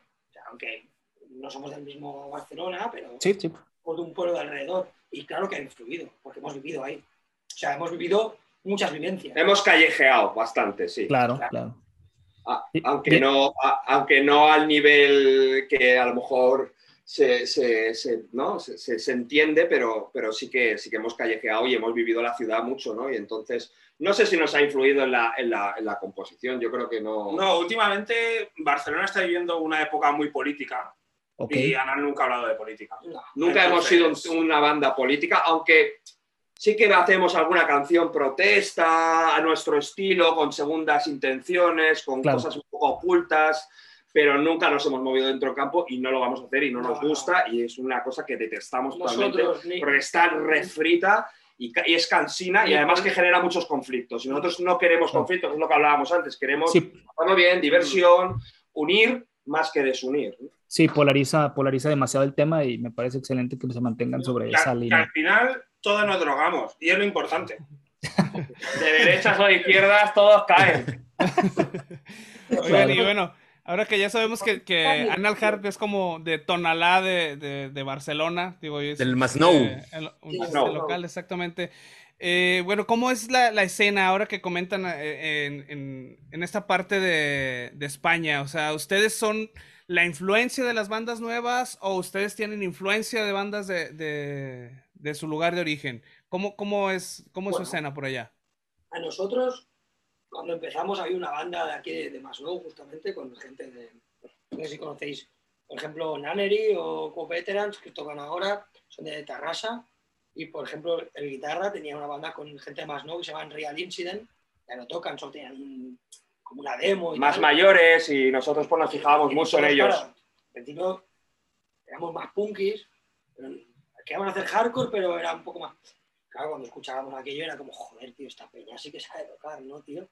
aunque no somos del mismo Barcelona, pero sí, sí. de un pueblo de alrededor. Y claro que ha influido, porque hemos vivido ahí. O sea, hemos vivido muchas vivencias. Hemos callejeado bastante, sí. Claro, claro. Aunque, no, aunque no al nivel que a lo mejor se, se, se ¿no? se, entiende, pero, pero sí, que, sí que hemos callejeado y hemos vivido la ciudad mucho, ¿no? Y entonces, no sé si nos ha influido en la, en la, en la composición, yo creo que no. No, últimamente Barcelona está viviendo una época muy política. Y Ana nunca ha hablado de política. Nunca hemos sido una banda política, aunque sí que hacemos alguna canción protesta a nuestro estilo, con segundas intenciones, con cosas un poco ocultas pero nunca nos hemos movido dentro del campo y no lo vamos a hacer y no, nos gusta y es una cosa que detestamos totalmente porque está refrita y, es cansina y además que genera muchos conflictos. Y nosotros no queremos conflictos, es lo que hablábamos antes, queremos sí. bien, diversión, unir más que desunir. Sí, polariza, polariza demasiado el tema y me parece excelente que se mantengan sobre esa línea. al final todos nos drogamos y es lo importante. De derechas o de izquierdas todos caen. y bueno, Ahora que ya sabemos que, que Anal Harp es como de Tonalá de, de, Barcelona, digo, es, del Masnou. Eh, el, local, exactamente. Eh, bueno, ¿cómo es la, la, escena ahora que comentan eh, en, en, en esta parte de, de, España? O sea, ¿ustedes son la influencia de las bandas nuevas o ustedes tienen influencia de bandas de, de su lugar de origen? ¿Cómo, cómo es, cómo es su escena por allá? A nosotros cuando empezamos había una banda de aquí de, de Maslow, justamente, con gente de, no sé si conocéis, por ejemplo, Nannery o Co-Veterans, que tocan ahora, son de Tarrasa, y por ejemplo, el guitarra tenía una banda con gente de Maslow que se llama Real Incident, ya no tocan, solo tenían como una demo. Y más mayores y nosotros pues nos fijábamos mucho en ellos. Claro, al principio éramos más punkis, queríamos hacer hardcore, pero era un poco más claro, cuando escuchábamos aquello era como, joder, tío, esta peña sí que sabe tocar, ¿no, tío?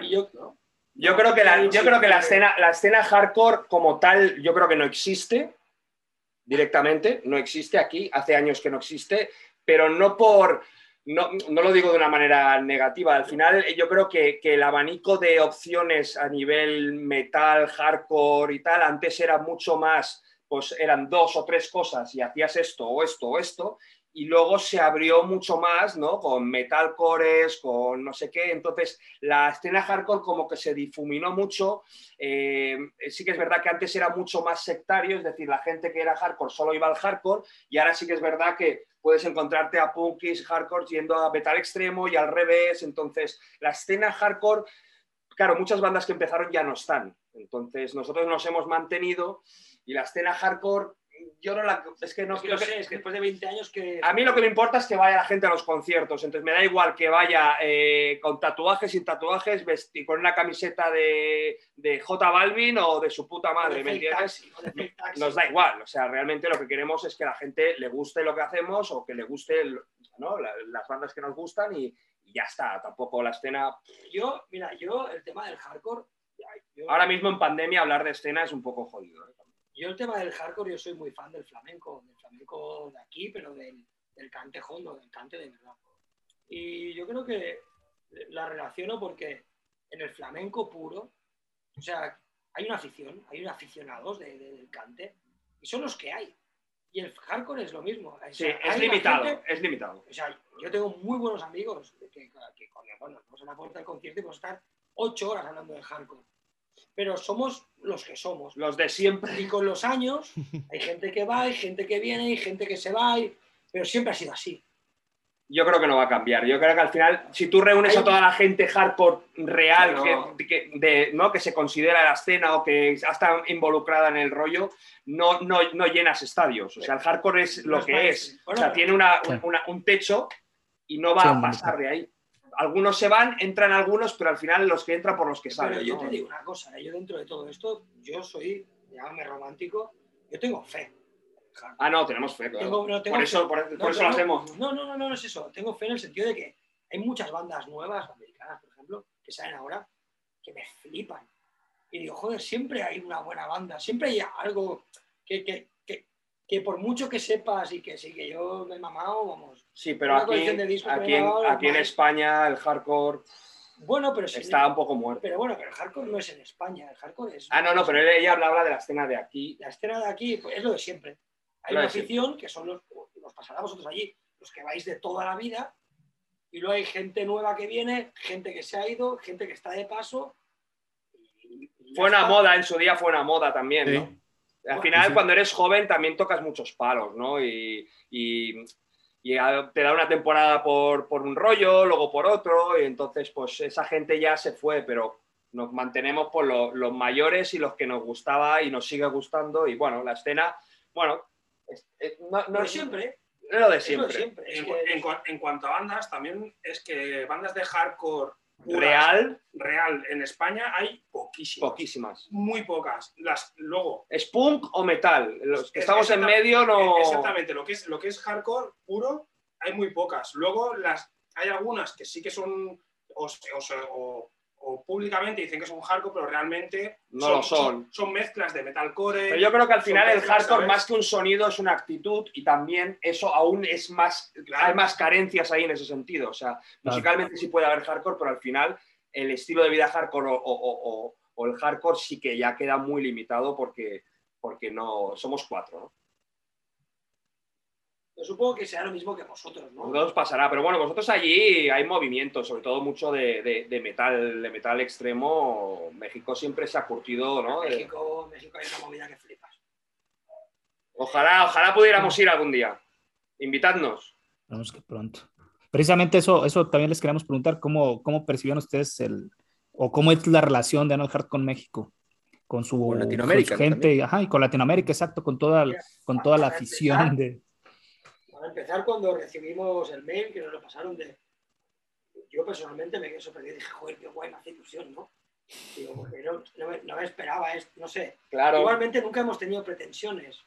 Y yo, ¿no? Yo creo que, la, yo creo que la, escena, la escena hardcore como tal, yo creo que no existe directamente, no existe aquí, hace años que no existe, pero no por, no, no lo digo de una manera negativa, al final yo creo que, que, el abanico de opciones a nivel metal, hardcore y tal, antes era mucho más, pues eran dos o tres cosas y hacías esto o esto o esto, y luego se abrió mucho más, ¿no? Con metalcores, con no sé qué. Entonces, la escena hardcore como que se difuminó mucho. Eh, sí que es verdad que antes era mucho más sectario, es decir, la gente que era hardcore solo iba al hardcore y ahora sí que es verdad que puedes encontrarte a punkis hardcore yendo a metal extremo y al revés. Entonces, la escena hardcore, claro, muchas bandas que empezaron ya no están. Entonces, nosotros nos hemos mantenido y la escena hardcore yo no la. Es que no Es que no sé, es que después de 20 años que. A mí lo que me importa es que vaya la gente a los conciertos. Entonces me da igual que vaya eh, con tatuajes, sin tatuajes, vesti- con una camiseta de, de J Balvin o de su puta madre, ¿me entiendes? Taxi. Nos da igual. O sea, realmente lo que queremos es que la gente le guste lo que hacemos o que le guste el- ¿no? La- las bandas que nos gustan y, y ya está. Tampoco la escena. Yo, mira, yo el tema del hardcore. yo- Ahora mismo en pandemia hablar de escena es un poco jodido. ¿eh? Yo el tema del hardcore, yo soy muy fan del flamenco, del flamenco de aquí, pero del, del cante hondo, del cante de verdad. Y yo creo que la relaciono porque en el flamenco puro, o sea, hay una afición, hay unos aficionados de- de- del cante, y son los que hay. Y el hardcore es lo mismo. O Sí, sea, es hay una limitado. gente- Es limitado. o sea, yo tengo muy buenos amigos que, que coño, bueno, vamos a la puerta del concierto y podemos estar ocho horas hablando de hardcore. Pero somos los que somos. Los de siempre. Y con los años hay gente que va, hay gente que viene, hay gente que se va, y- pero siempre ha sido así. Yo creo que no va a cambiar. Yo creo que al final, si tú reúnes a toda la gente hardcore real No. que, que- de, ¿no? que se considera la escena o que está involucrada en el rollo, no, no, no llenas estadios. O sea, el hardcore es No lo es que más- es. O sea, tiene una- una- un techo y no va a pasar de ahí. Algunos se van, entran algunos, pero al final los que entran por los que Pero salen. yo ¿no? te digo una cosa, ¿eh? yo dentro de todo esto, yo soy, llámame romántico, yo tengo fe. Ah, no, tenemos fe, claro. Tengo- no, tengo por eso, fe. por, por No, eso no, lo hacemos. No, no, no, no, no es eso. Tengo fe en el sentido de que hay muchas bandas nuevas, americanas, por ejemplo, que salen ahora, que me flipan. Y digo, joder, siempre hay una buena banda, siempre hay algo que, que, que, que por mucho que sepas y que sí, que yo me he mamado, vamos. Sí, pero una aquí, de aquí, en, aquí. España el hardcore Bueno, pero sí. está un poco muerto. Pero bueno, pero el hardcore no es en España, el hardcore es. Ah, no, no, pero ella habla de la escena de aquí. La escena de aquí pues, es lo de siempre. Hay Lo una afición que son los, los pasará a vosotros allí, los que vais de toda la vida, y luego hay gente nueva que viene, gente que se ha ido, gente que está de paso. y- y ya Fue una moda, en su día fue una moda también, Sí. ¿no? Al Bueno, final, sí. cuando eres joven, también tocas muchos palos, ¿no? Y, y- y te da una temporada por, por un rollo, luego por otro, y entonces, pues esa gente ya se fue, pero nos mantenemos por lo- los mayores y los que nos gustaba y nos sigue gustando. Y bueno, la escena, bueno, es- es- no, es siempre. lo de es lo de siempre. En, cuanto a bandas, también es que bandas de hardcore Real, real en España hay poquísimas. poquísimas. Muy pocas. Las, luego, ¿Es punk o metal? Los que Es- estamos en medio no... exactamente, lo que, es, lo que es hardcore puro, hay muy pocas. Luego las, hay algunas que sí que son, o, o- o- o públicamente dicen que son hardcore, pero realmente No lo son. son. mezclas de metalcore. Pero yo creo que al final el mezclas, hardcore, ¿sabes? más que un sonido, es una actitud y también eso aún es más, hay más carencias ahí en ese sentido. O sea, musicalmente sí puede haber hardcore, pero al final el estilo de vida hardcore o, o- o- o- o el hardcore sí que ya queda muy limitado porque, porque no somos cuatro. ¿no? Yo supongo que será lo mismo que vosotros, ¿no? Vosotros pasará, pero bueno, vosotros allí hay movimiento, sobre todo mucho de, de- de metal, de metal extremo. México siempre se ha curtido, ¿no? México, México hay una movida que flipas. Ojalá, ojalá pudiéramos ir algún día. Invitadnos. Esperemos que pronto. Precisamente eso, eso también les queremos preguntar, ¿cómo, cómo percibieron ustedes el, o cómo es la relación de No Hard con México? Con su, Con Latinoamérica, su gente, ajá, y con Latinoamérica, exacto, con toda, con toda la afición de... Para empezar, cuando recibimos el mail que nos lo pasaron de. Yo personalmente me quedé sorprendido y dije, joder, qué guay, me hace ilusión, ¿no? Digo, porque no, no me, no me esperaba esto, no sé. Claro. Igualmente nunca hemos tenido pretensiones.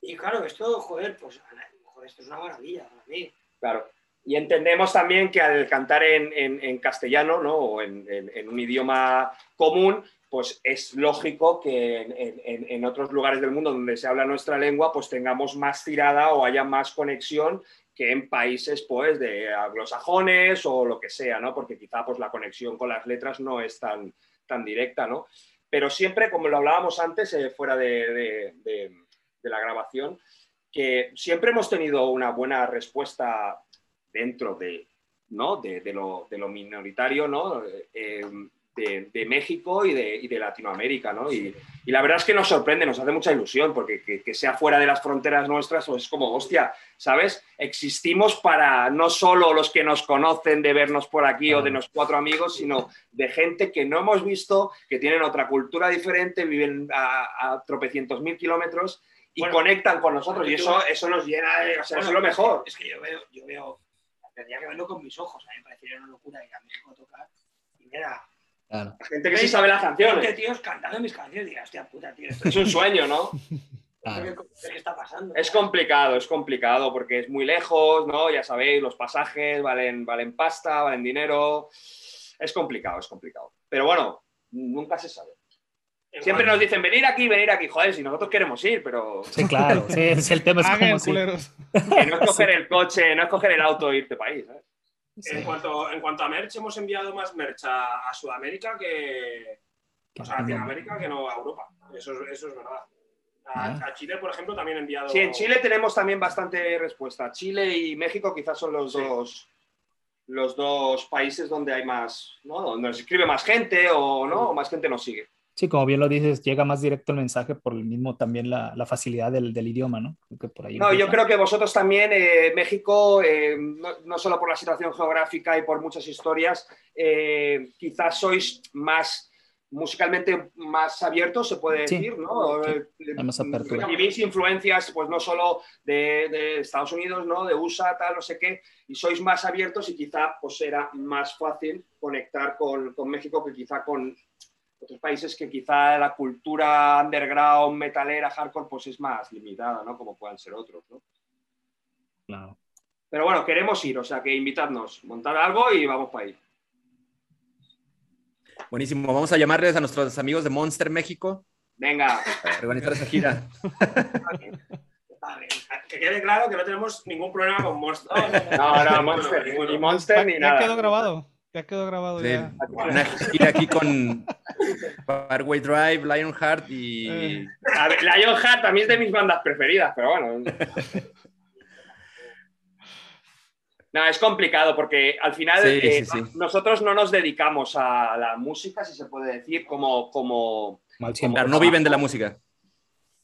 Y claro, esto, joder, pues joder, esto es una maravilla para mí. Claro. Y entendemos también que al cantar en, en- en castellano, ¿no? O en, en- en un idioma común, pues es lógico que en, otros lugares del mundo donde se habla nuestra lengua, pues tengamos más tirada o haya más conexión que en países, pues, de anglosajones o lo que sea, ¿no? Porque quizá, pues, la conexión con las letras no es tan, tan directa, ¿no? Pero siempre, como lo hablábamos antes, eh, fuera de- de la grabación, que siempre hemos tenido una buena respuesta dentro de, ¿no? de, de lo, de lo minoritario, ¿no? Eh, de, de, México y de, y de Latinoamérica, ¿no? Y, y, la verdad es que nos sorprende, nos hace mucha ilusión, porque que, que, sea fuera de las fronteras nuestras, pues es como, hostia, ¿sabes? Existimos para no solo los que nos conocen de vernos por aquí o de los cuatro amigos, sino de gente que no hemos visto, que tienen otra cultura diferente, viven a, a tropecientos mil kilómetros y bueno, conectan con nosotros. Y eso, eso nos llena de. O sea, bueno, eso es lo mejor. Es que yo veo, yo veo, tendría que verlo con mis ojos. A mí me parecería una locura ir a México a tocar. Y mira. Claro. La gente que sí sabe las canciones. Gente, tíos cantando mis canciones. Diga, hostia puta, tío. Esto es un sueño, ¿no? Claro. ¿Qué está pasando? Es complicado, es complicado porque es muy lejos, ¿no? Ya sabéis, los pasajes valen, valen pasta, valen dinero. Es complicado, es complicado. Pero bueno, nunca se sabe. Siempre nos dicen, venir aquí, venir aquí. Joder, si nosotros queremos ir, pero... Sí, claro. Sí, es el tema. Es como si... Que no es coger el coche, no es coger el auto e irte país. ¿eh? Sí. En, cuanto, en cuanto a merch, hemos enviado más merch a, a Sudamérica que... O sea, a Latinoamérica que no a Europa. Eso, eso es verdad. A, Ah. a, Chile, por ejemplo, también he enviado... Sí, en Chile tenemos también bastante respuesta. Chile y México quizás son los Sí. dos los dos países donde hay más, ¿no? Donde nos escribe más gente o no, o más gente nos sigue. Sí, como bien lo dices, llega más directo el mensaje por el mismo también la, la facilidad del, del, idioma, ¿no? Que por ahí no, yo creo que vosotros también, eh, México, eh, no, no, solo por la situación geográfica y por muchas historias, eh, quizás sois más musicalmente más abiertos, se puede Sí, decir, ¿no? sí, más apertura. Recibís influencias, pues no solo de, de, Estados Unidos, ¿no? De USA, tal, no sé qué, y sois más abiertos y quizá pues era más fácil conectar con, con México que quizá con otros países que quizá la cultura underground, metalera, hardcore, pues es más limitada, ¿no? Como puedan ser otros, ¿no? Claro. Pero bueno, queremos ir, o sea que invitadnos, montar algo y vamos para ahí. Buenísimo, vamos a llamarles a nuestros amigos de Monster México. Venga. Para organizar esa gira. que quede claro que no tenemos ningún problema con Monster. No, no, Monster, ni Monster ni nada. Ya quedó grabado. Ya quedó grabado. Sí, ya. Una gira aquí con Parkway Drive, Lionheart y. Eh. A ver, Lionheart también es de mis bandas preferidas, pero bueno. No, es complicado porque al final Sí, eh, sí, sí. nosotros no nos dedicamos a la música, si se puede decir, como, como, no viven de la música.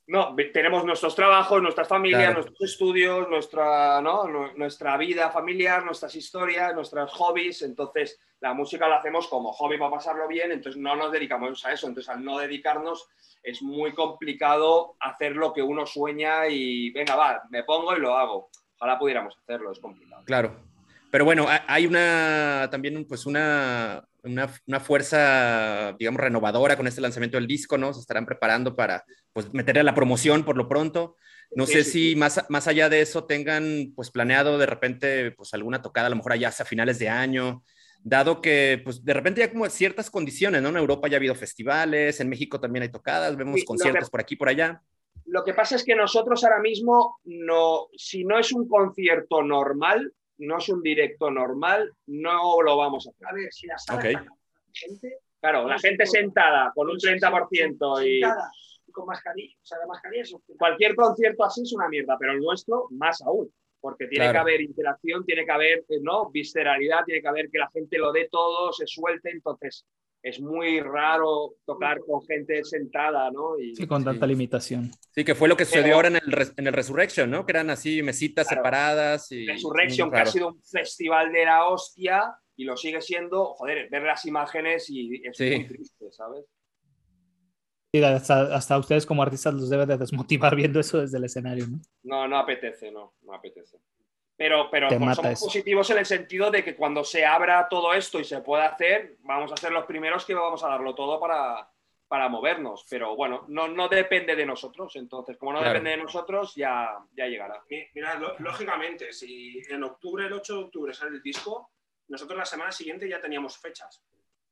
No, tenemos nuestros trabajos, nuestras familias, Claro. nuestros estudios, nuestra, ¿no? Nu- nuestra vida familiar, nuestras historias, nuestros hobbies. Entonces, la música la hacemos como hobby para pasarlo bien, entonces no nos dedicamos a eso. Entonces, al no dedicarnos, es muy complicado hacer lo que uno sueña y, venga, va, me pongo y lo hago. Ojalá pudiéramos hacerlo, es complicado. Claro. Pero bueno, ha- hay una también pues una, una, una fuerza, digamos, renovadora con este lanzamiento del disco, ¿no? Se estarán preparando para pues meterle a la promoción por lo pronto. No Sí, sé sí, si sí. más, más allá de eso tengan pues planeado de repente pues alguna tocada, a lo mejor allá hacia finales de año, dado que pues de repente ya como ciertas condiciones, ¿no? En Europa ya ha habido festivales, en México también hay tocadas, vemos conciertos que- por aquí, por allá. Lo que pasa es que nosotros ahora mismo, no, si no es un concierto normal, no es un directo normal, no lo vamos a hacer. A ver, si la sala Ok. está gente, Claro, la gente sentada con un 30% y sentada y con mascarilla, o sea, la mascarilla es un cualquier concierto así es una mierda, pero el nuestro más aún, porque tiene Claro. que haber interacción, tiene que haber eh, ¿no? visceralidad, tiene que haber que la gente lo dé todo, se suelte, entonces es muy raro tocar con gente sentada, ¿no? Y, Sí, con tanta Sí. limitación. Sí, que fue lo que sucedió Pero- ahora en el, en el Resurrection, ¿no? Que eran así mesitas Claro. separadas y... Resurrection, que ha sido un festival de la hostia y lo sigue siendo, joder, ver las imágenes y es Sí. muy triste, ¿sabes? Y hasta, hasta ustedes como artistas los debe de desmotivar viendo eso desde el escenario, ¿no? No, no apetece, no, no apetece. Pero, pero pues, somos eso. positivos en el sentido de que cuando se abra todo esto y se pueda hacer, vamos a ser los primeros que vamos a darlo todo para, para movernos. Pero bueno, no, no depende de nosotros. Entonces, como no Claro. depende de nosotros, ya, ya llegará. Mi- Mira, lo- lógicamente, si en octubre, el 8 de octubre sale el disco, nosotros la semana siguiente ya teníamos fechas.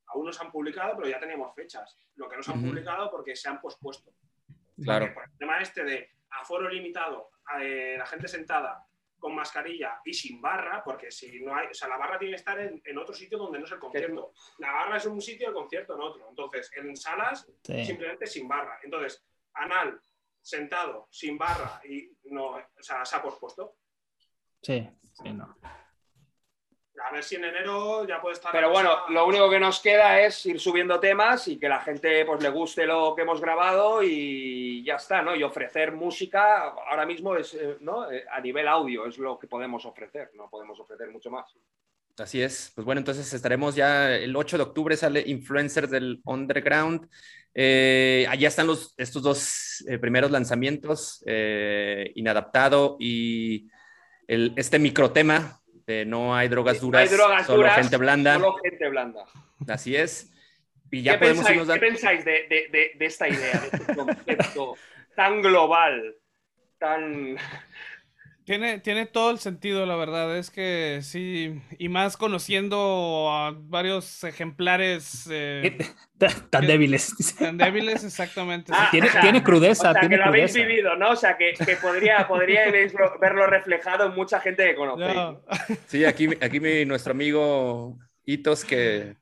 Aún no se han publicado, pero ya teníamos fechas. Lo que no se han publicado porque se han pospuesto. Claro. Porque por el tema este de aforo limitado, eh, la gente sentada con mascarilla y sin barra, porque si no hay, o sea, la barra tiene que estar en, en otro sitio donde no es el concierto. La barra es un sitio, el concierto en otro. Entonces, en salas, Sí. simplemente sin barra. Entonces, Anal sentado, sin barra, y no, o sea, se ha pospuesto. Sí, sí, no. A ver si en enero ya puede estar. Pero bueno, cosa- lo único que nos queda es ir subiendo temas y que la gente pues le guste lo que hemos grabado y ya está, ¿no? Y ofrecer música ahora mismo es, eh, ¿no? Eh, A nivel audio es lo que podemos ofrecer, no podemos ofrecer mucho más. Así es. Pues bueno, entonces estaremos ya el 8 de octubre, sale Influencers del Underground. Eh, allá están los, estos dos eh, primeros lanzamientos, eh, Inadaptado y el, este microtema de No hay drogas No duras, hay drogas solo duras, gente blanda. Solo gente blanda. Así es. Y ya ¿Qué, podemos pensáis, irnos qué dando- pensáis de, de- de- de esta idea, de este concepto tan global, tan... Tiene, tiene todo el sentido, la verdad. Es que sí, y más conociendo a varios ejemplares eh, Tan débiles. tan débiles, exactamente. Ah, Tiene, o sea, tiene O crudeza, sea, tiene que lo habéis crudeza. vivido, ¿no? O sea, que, que podría, podríais lo- verlo reflejado en mucha gente que conocéis. No. Sí, aquí, aquí mi, nuestro amigo Hitos que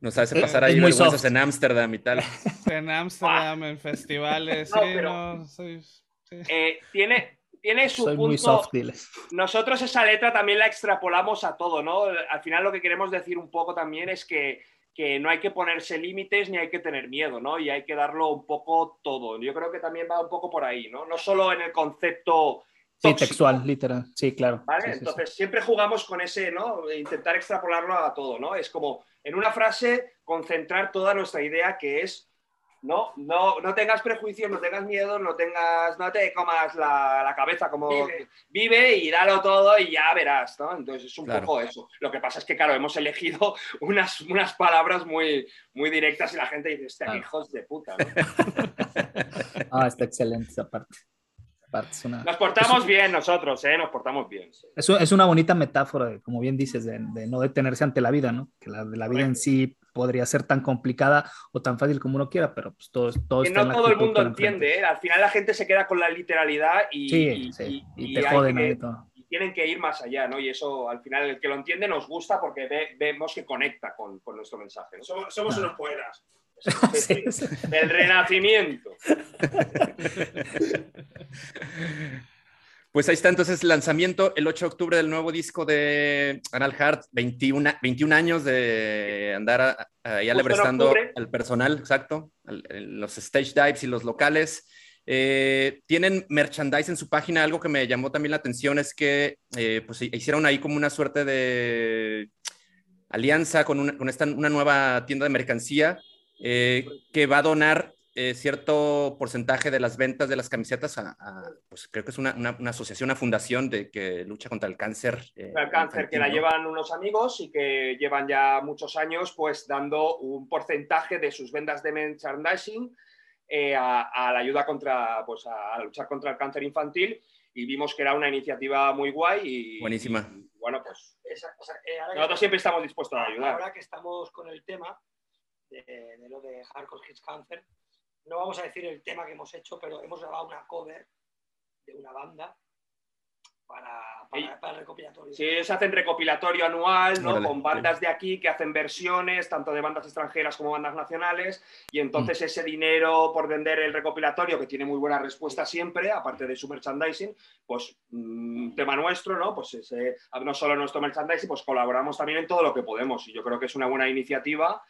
nos hace Es- pasar ahí vergüenzas en Ámsterdam y tal. En Ámsterdam, en festivales. No, sí, pero- no, soy- sí. Eh, tiene, tiene su Soy punto... muy soft, diles. Nosotros esa letra también la extrapolamos a todo, ¿no? Al final lo que queremos decir un poco también es que, que no hay que ponerse límites ni hay que tener miedo, ¿no? Y hay que darlo un poco todo. Yo creo que también va un poco por ahí, ¿no? No solo en el concepto Sí, textual, literal. Sí, claro. ¿Vale? Sí, sí, sí. Entonces siempre jugamos con ese, ¿no? De Intentar extrapolarlo a todo, ¿no? Es como en una frase concentrar toda nuestra idea que es, ¿no? No, no tengas prejuicios, no tengas miedo, no tengas, no te comas la, la cabeza como Vive. vive y dalo todo y ya verás, ¿no? Entonces es un Claro. poco eso. Lo que pasa es que, claro, hemos elegido unas, unas palabras muy, muy directas y la gente dice, "Hostia, Claro. hijos de puta, ¿no? Ah, está excelente esa parte. Una, Nos portamos bien nosotros, ¿eh? Nos portamos bien. sí. es, una bonita metáfora, como bien dices, de, de no detenerse ante la vida, ¿no? Que la, la vida en sí podría ser tan complicada o tan fácil como uno quiera, pero pues todo, todo que está no la todo el mundo entiende, ¿eh? Al final la gente se queda con la literalidad y, Sí, y- sí, y- y y te joden que- ahí todo. y tienen que ir más allá, ¿no? Y eso al final el que lo entiende nos gusta porque ve- vemos que conecta con, con nuestro mensaje. ¿no? Somos, somos unos poetas. Sí, sí. El renacimiento. Pues ahí está entonces el lanzamiento el 8 de octubre del nuevo disco de Anal Hart, 21, 21 años de andar ahí alebrestando al personal, exacto, al- los stage dives y los locales. Eh, tienen merchandise en su página, algo que me llamó también la atención es que eh, pues hicieron ahí como una suerte de alianza con una, con esta, una nueva tienda de mercancía eh, que va a donar eh, cierto porcentaje de las ventas de las camisetas a, a, pues creo que es una, una- una asociación, una fundación de que lucha contra el cáncer. eh, el cáncer que infantil, la ¿no? llevan unos amigos y que llevan ya muchos años pues dando un porcentaje de sus ventas de merchandising eh, a, a la ayuda contra pues a, a luchar contra el cáncer infantil y vimos que era una iniciativa muy guay y Buenísima. y, bueno pues Esa- o sea, eh, ahora que- nosotros siempre estamos dispuestos a ayudar Ahora que estamos con el tema de, de lo de Hardcore Hits Cancer, no vamos a decir el tema que hemos hecho, pero hemos grabado una cover de una banda para, para, para el recopilatorio. Sí, se hacen recopilatorio anual, ¿no? Con bandas de aquí que hacen versiones, tanto de bandas extranjeras como bandas nacionales, y entonces ese dinero por vender el recopilatorio, que tiene muy buena respuesta siempre, aparte de su merchandising, pues mm, tema nuestro, ¿no? Pues ese- no solo nuestro merchandising, pues colaboramos también en todo lo que podemos, y yo creo que es una buena iniciativa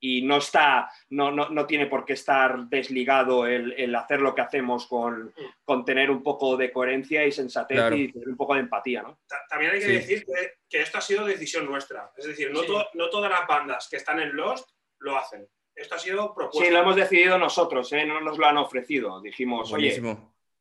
y no está, no, no, no tiene por qué estar desligado el, el hacer lo que hacemos con, con tener un poco de coherencia y sensatez Claro. y tener un poco de empatía, ¿no? Ta- También hay que Sí. decir que, que esto ha sido decisión nuestra. Es decir, no, Sí. to- no todas las bandas que están en Lost lo hacen. Esto ha sido propuesta. Sí, lo hemos decidido nosotros, ¿eh? no nos lo han ofrecido. Dijimos, oye.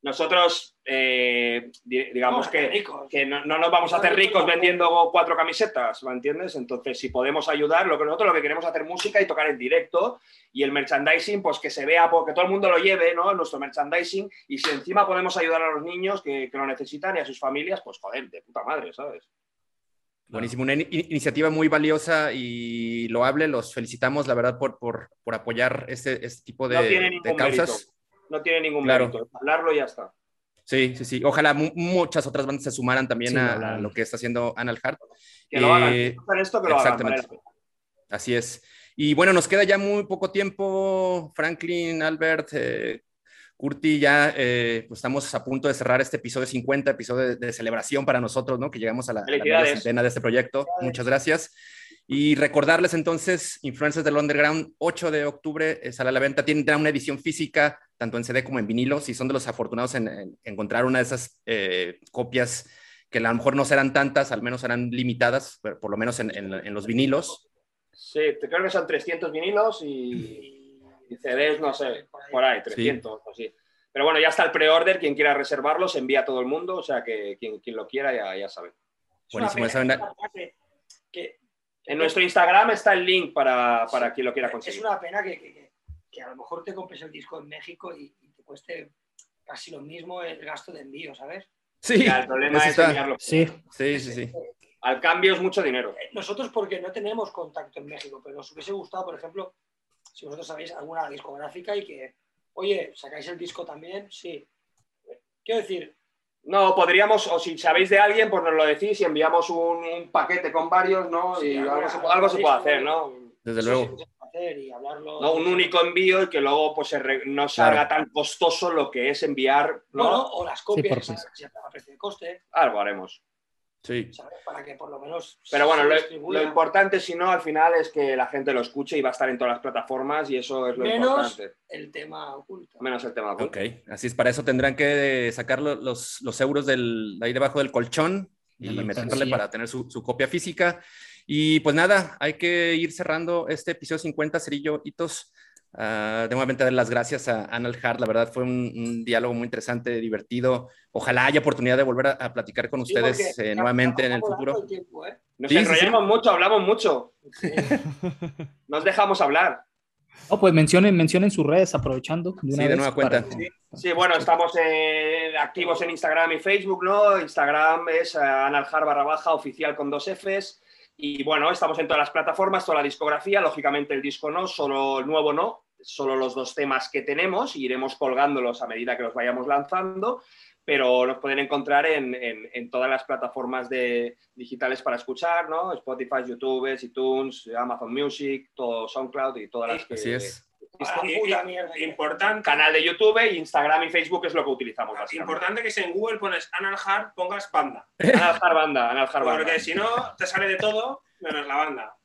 Nosotros, eh, di- digamos No, que, que no, no nos vamos a hacer ricos vendiendo cuatro camisetas, ¿me entiendes? Entonces, si podemos ayudar, lo que nosotros lo que queremos es hacer música y tocar en directo y el merchandising, pues que se vea, porque todo el mundo lo lleve, ¿no? Nuestro merchandising y si encima podemos ayudar a los niños que, que lo necesitan y a sus familias, pues joder, de puta madre, ¿sabes? Buenísimo, una in- iniciativa muy valiosa y loable. Los felicitamos, la verdad, por, por, por apoyar este, este tipo de, no causas. mérito. No tiene ningún Claro. mérito. Hablarlo y ya está. Sí, sí, sí. Ojalá mu- muchas otras bandas se sumaran también Sí, a, lo hagan. a lo que está haciendo Anal Heart. Que lo hagan. Eh, hacen esto, que lo hagan. exactamente. Así es. Y bueno, nos queda ya muy poco tiempo, Franklin, Albert. eh, Curti, ya eh, pues estamos a punto de cerrar este episodio 50, episodio de, celebración para nosotros, ¿no? Que llegamos a la, la centena de este proyecto. Muchas gracias. Y recordarles entonces, Influencers del Underground, 8 de octubre eh, sale a la venta. Tienen una edición física, tanto en CD como en vinilo. Si son de los afortunados en, encontrar una de esas eh, copias, que a lo mejor no serán tantas, al menos serán limitadas, pero por lo menos en, los vinilos. Sí, creo que son 300 vinilos y, CDs, no sé, por ahí, 300 o así. Pero bueno, ya está el pre-order. Quien quiera reservarlos, envía a todo el mundo. O sea que quien, quien lo quiera ya, ya sabe. Buenísimo. Esa que en nuestro Instagram está el link para, para quien lo quiera conseguir. Es una pena que, que, a lo mejor te compres el disco en México y, te cueste casi lo mismo el gasto de envío, ¿sabes? Sí, el problema es enviarlo. Sí, sí, sí, sí. Al cambio es mucho dinero. Eh, nosotros porque no tenemos contacto en México, pero nos hubiese gustado, por ejemplo, si vosotros sabéis alguna discográfica y que, oye, sacáis el disco también, sí. Quiero decir, no, podríamos, o si sabéis de alguien, pues nos lo decís y enviamos un, paquete con varios, ¿no? y algo, se, puede hacer, ¿no? Desde luego. no, un único envío y que luego pues no salga tan costoso lo que es enviar. ¿no? o las copias a precio de coste. Algo haremos. Sí. Para que por lo menos. Pero bueno, lo, importante, si no, al final es que la gente lo escuche y va a estar en todas las plataformas y eso es lo Menos el tema oculto. Menos el tema oculto. Ok, así es. Para eso tendrán que sacar los, los euros del, ahí debajo del colchón y meterle para tener su, su, copia física. Y pues nada, hay que ir cerrando este episodio 50, Cerillo Hitos. Uh, nuevamente dar las gracias a Anal Hart, la verdad fue un, diálogo muy interesante, divertido. Ojalá haya oportunidad de volver a, platicar con ustedes eh, nuevamente en el futuro. ¿eh? Nos enrollamos mucho, hablamos mucho. Nos dejamos hablar. Oh, pues mencionen, mencionen sus redes aprovechando. De sí, de nueva cuenta. Sí, bueno, estamos activos en Instagram y Facebook, ¿no? Instagram es analjar barra baja oficial con dos Fs. Y bueno, estamos en todas las plataformas, toda la discografía, lógicamente el disco no, solo el nuevo no, solo los dos temas que tenemos, y iremos colgándolos a medida que los vayamos lanzando, pero nos pueden encontrar en, en, todas las plataformas de, digitales para escuchar, ¿no? Spotify, YouTube, iTunes, Amazon Music, todo SoundCloud y todas las que... Así es. importante. Canal de YouTube, Instagram y Facebook es lo que utilizamos. Importante que si en Google pones Analhard pongas banda. Analhard banda, Analhard banda. Porque si no, te sale de todo menos la banda.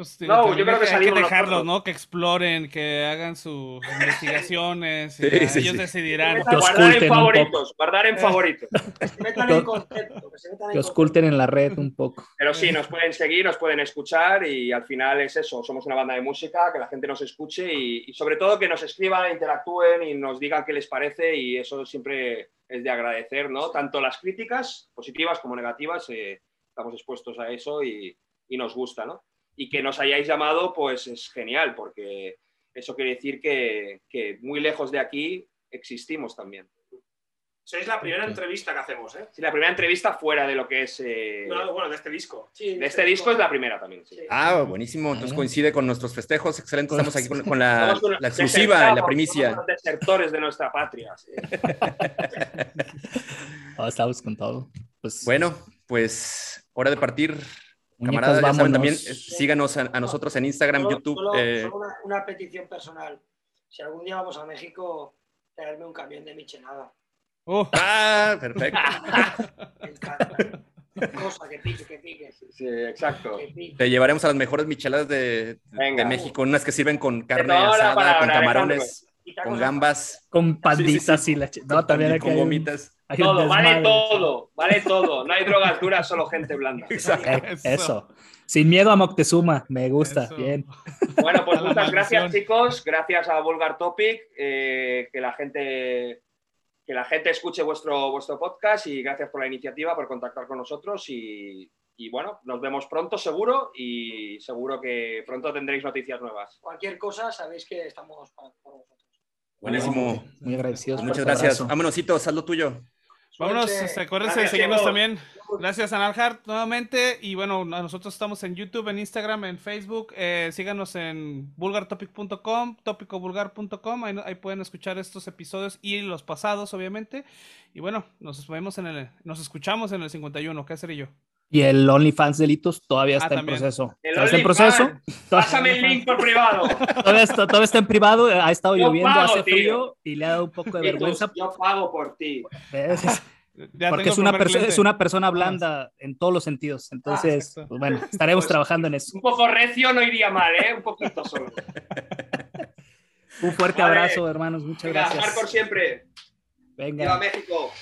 Pues, no, yo creo que, hay que dejarlos, ¿no? Que exploren, que hagan sus investigaciones. y ellos decidirán. guardar en favoritos, guardar en favoritos. Que se metan en concepto. Que, osculten en la red un poco. Pero sí, nos pueden seguir, nos pueden escuchar y al final es eso. Somos una banda de música, que la gente nos escuche y, sobre todo que nos escriban, interactúen y nos digan qué les parece y eso siempre es de agradecer, ¿no? Tanto las críticas, positivas como negativas, eh, estamos expuestos a eso y, y nos gusta, ¿no? Y que nos hayáis llamado, pues es genial, porque eso quiere decir que, muy lejos de aquí existimos también. Sois la primera entrevista que hacemos, ¿eh? Sí, la primera entrevista fuera de lo que es... Eh, no, bueno, de este disco. de, este, disco, es la primera también. Ah, buenísimo. Entonces coincide con nuestros festejos. Excelente. Estamos aquí con, la, exclusiva, la primicia. Los desertores de nuestra patria. oh, estamos con todo. Pues... Bueno, pues hora de partir Camaradas, ya saben, también eh, síganos a, nosotros en Instagram, YouTube. Solo, eh... una, petición personal. Si algún día vamos a México, traerme un camión de michelada. Oh. Ah, perfecto. Cosa que pique, que pique. Sí, exacto. Te llevaremos a las mejores micheladas de, de México, unas que sirven con carne asada, con camarones, con gambas. Con panditas y la... No, también con gomitas. Todo, vale todo, vale todo. No hay drogas duras, solo gente blanda. Eh, eso. Sin miedo a Moctezuma, me gusta, bien. Bueno, pues muchas gracias, chicos. Gracias a Vulgar Topic, eh, que la gente que la gente escuche vuestro, vuestro podcast y gracias por la iniciativa, por contactar con nosotros y, bueno, nos vemos pronto seguro y seguro que pronto tendréis noticias nuevas. Cualquier cosa, sabéis que estamos para, vosotros. Buenísimo. Muy agradecidos. Muchas gracias. Vámonos, haz lo tuyo. Vámonos, este, acuérdense de seguirnos también. Gracias, Analhart, nuevamente. Y bueno, nosotros estamos en YouTube, en Instagram, en Facebook. Eh, síganos en vulgartopic.com, topicovulgar.com. Ahí, ahí pueden escuchar estos episodios y los pasados, obviamente. Y bueno, nos vemos en el, nos escuchamos en el 51. ¿Qué hacer yo? Y el OnlyFans delitos todavía Ah, está en proceso. El ¿Está en proceso? Pásame el link por privado. Todavía está, todavía está en privado, ha estado Yo lloviendo, pago, hace tío. frío y le ha dado un poco de vergüenza. Yo pago por ti. ¿ves? Ya Porque es una, es persona blanda en todos los sentidos. Entonces, pues bueno, estaremos Pues- trabajando en eso. Un poco recio no iría mal, ¿eh? Un poquito solo. Un fuerte Vale. abrazo, hermanos. Muchas Venga, gracias. Hardcore siempre. Venga. Viva México.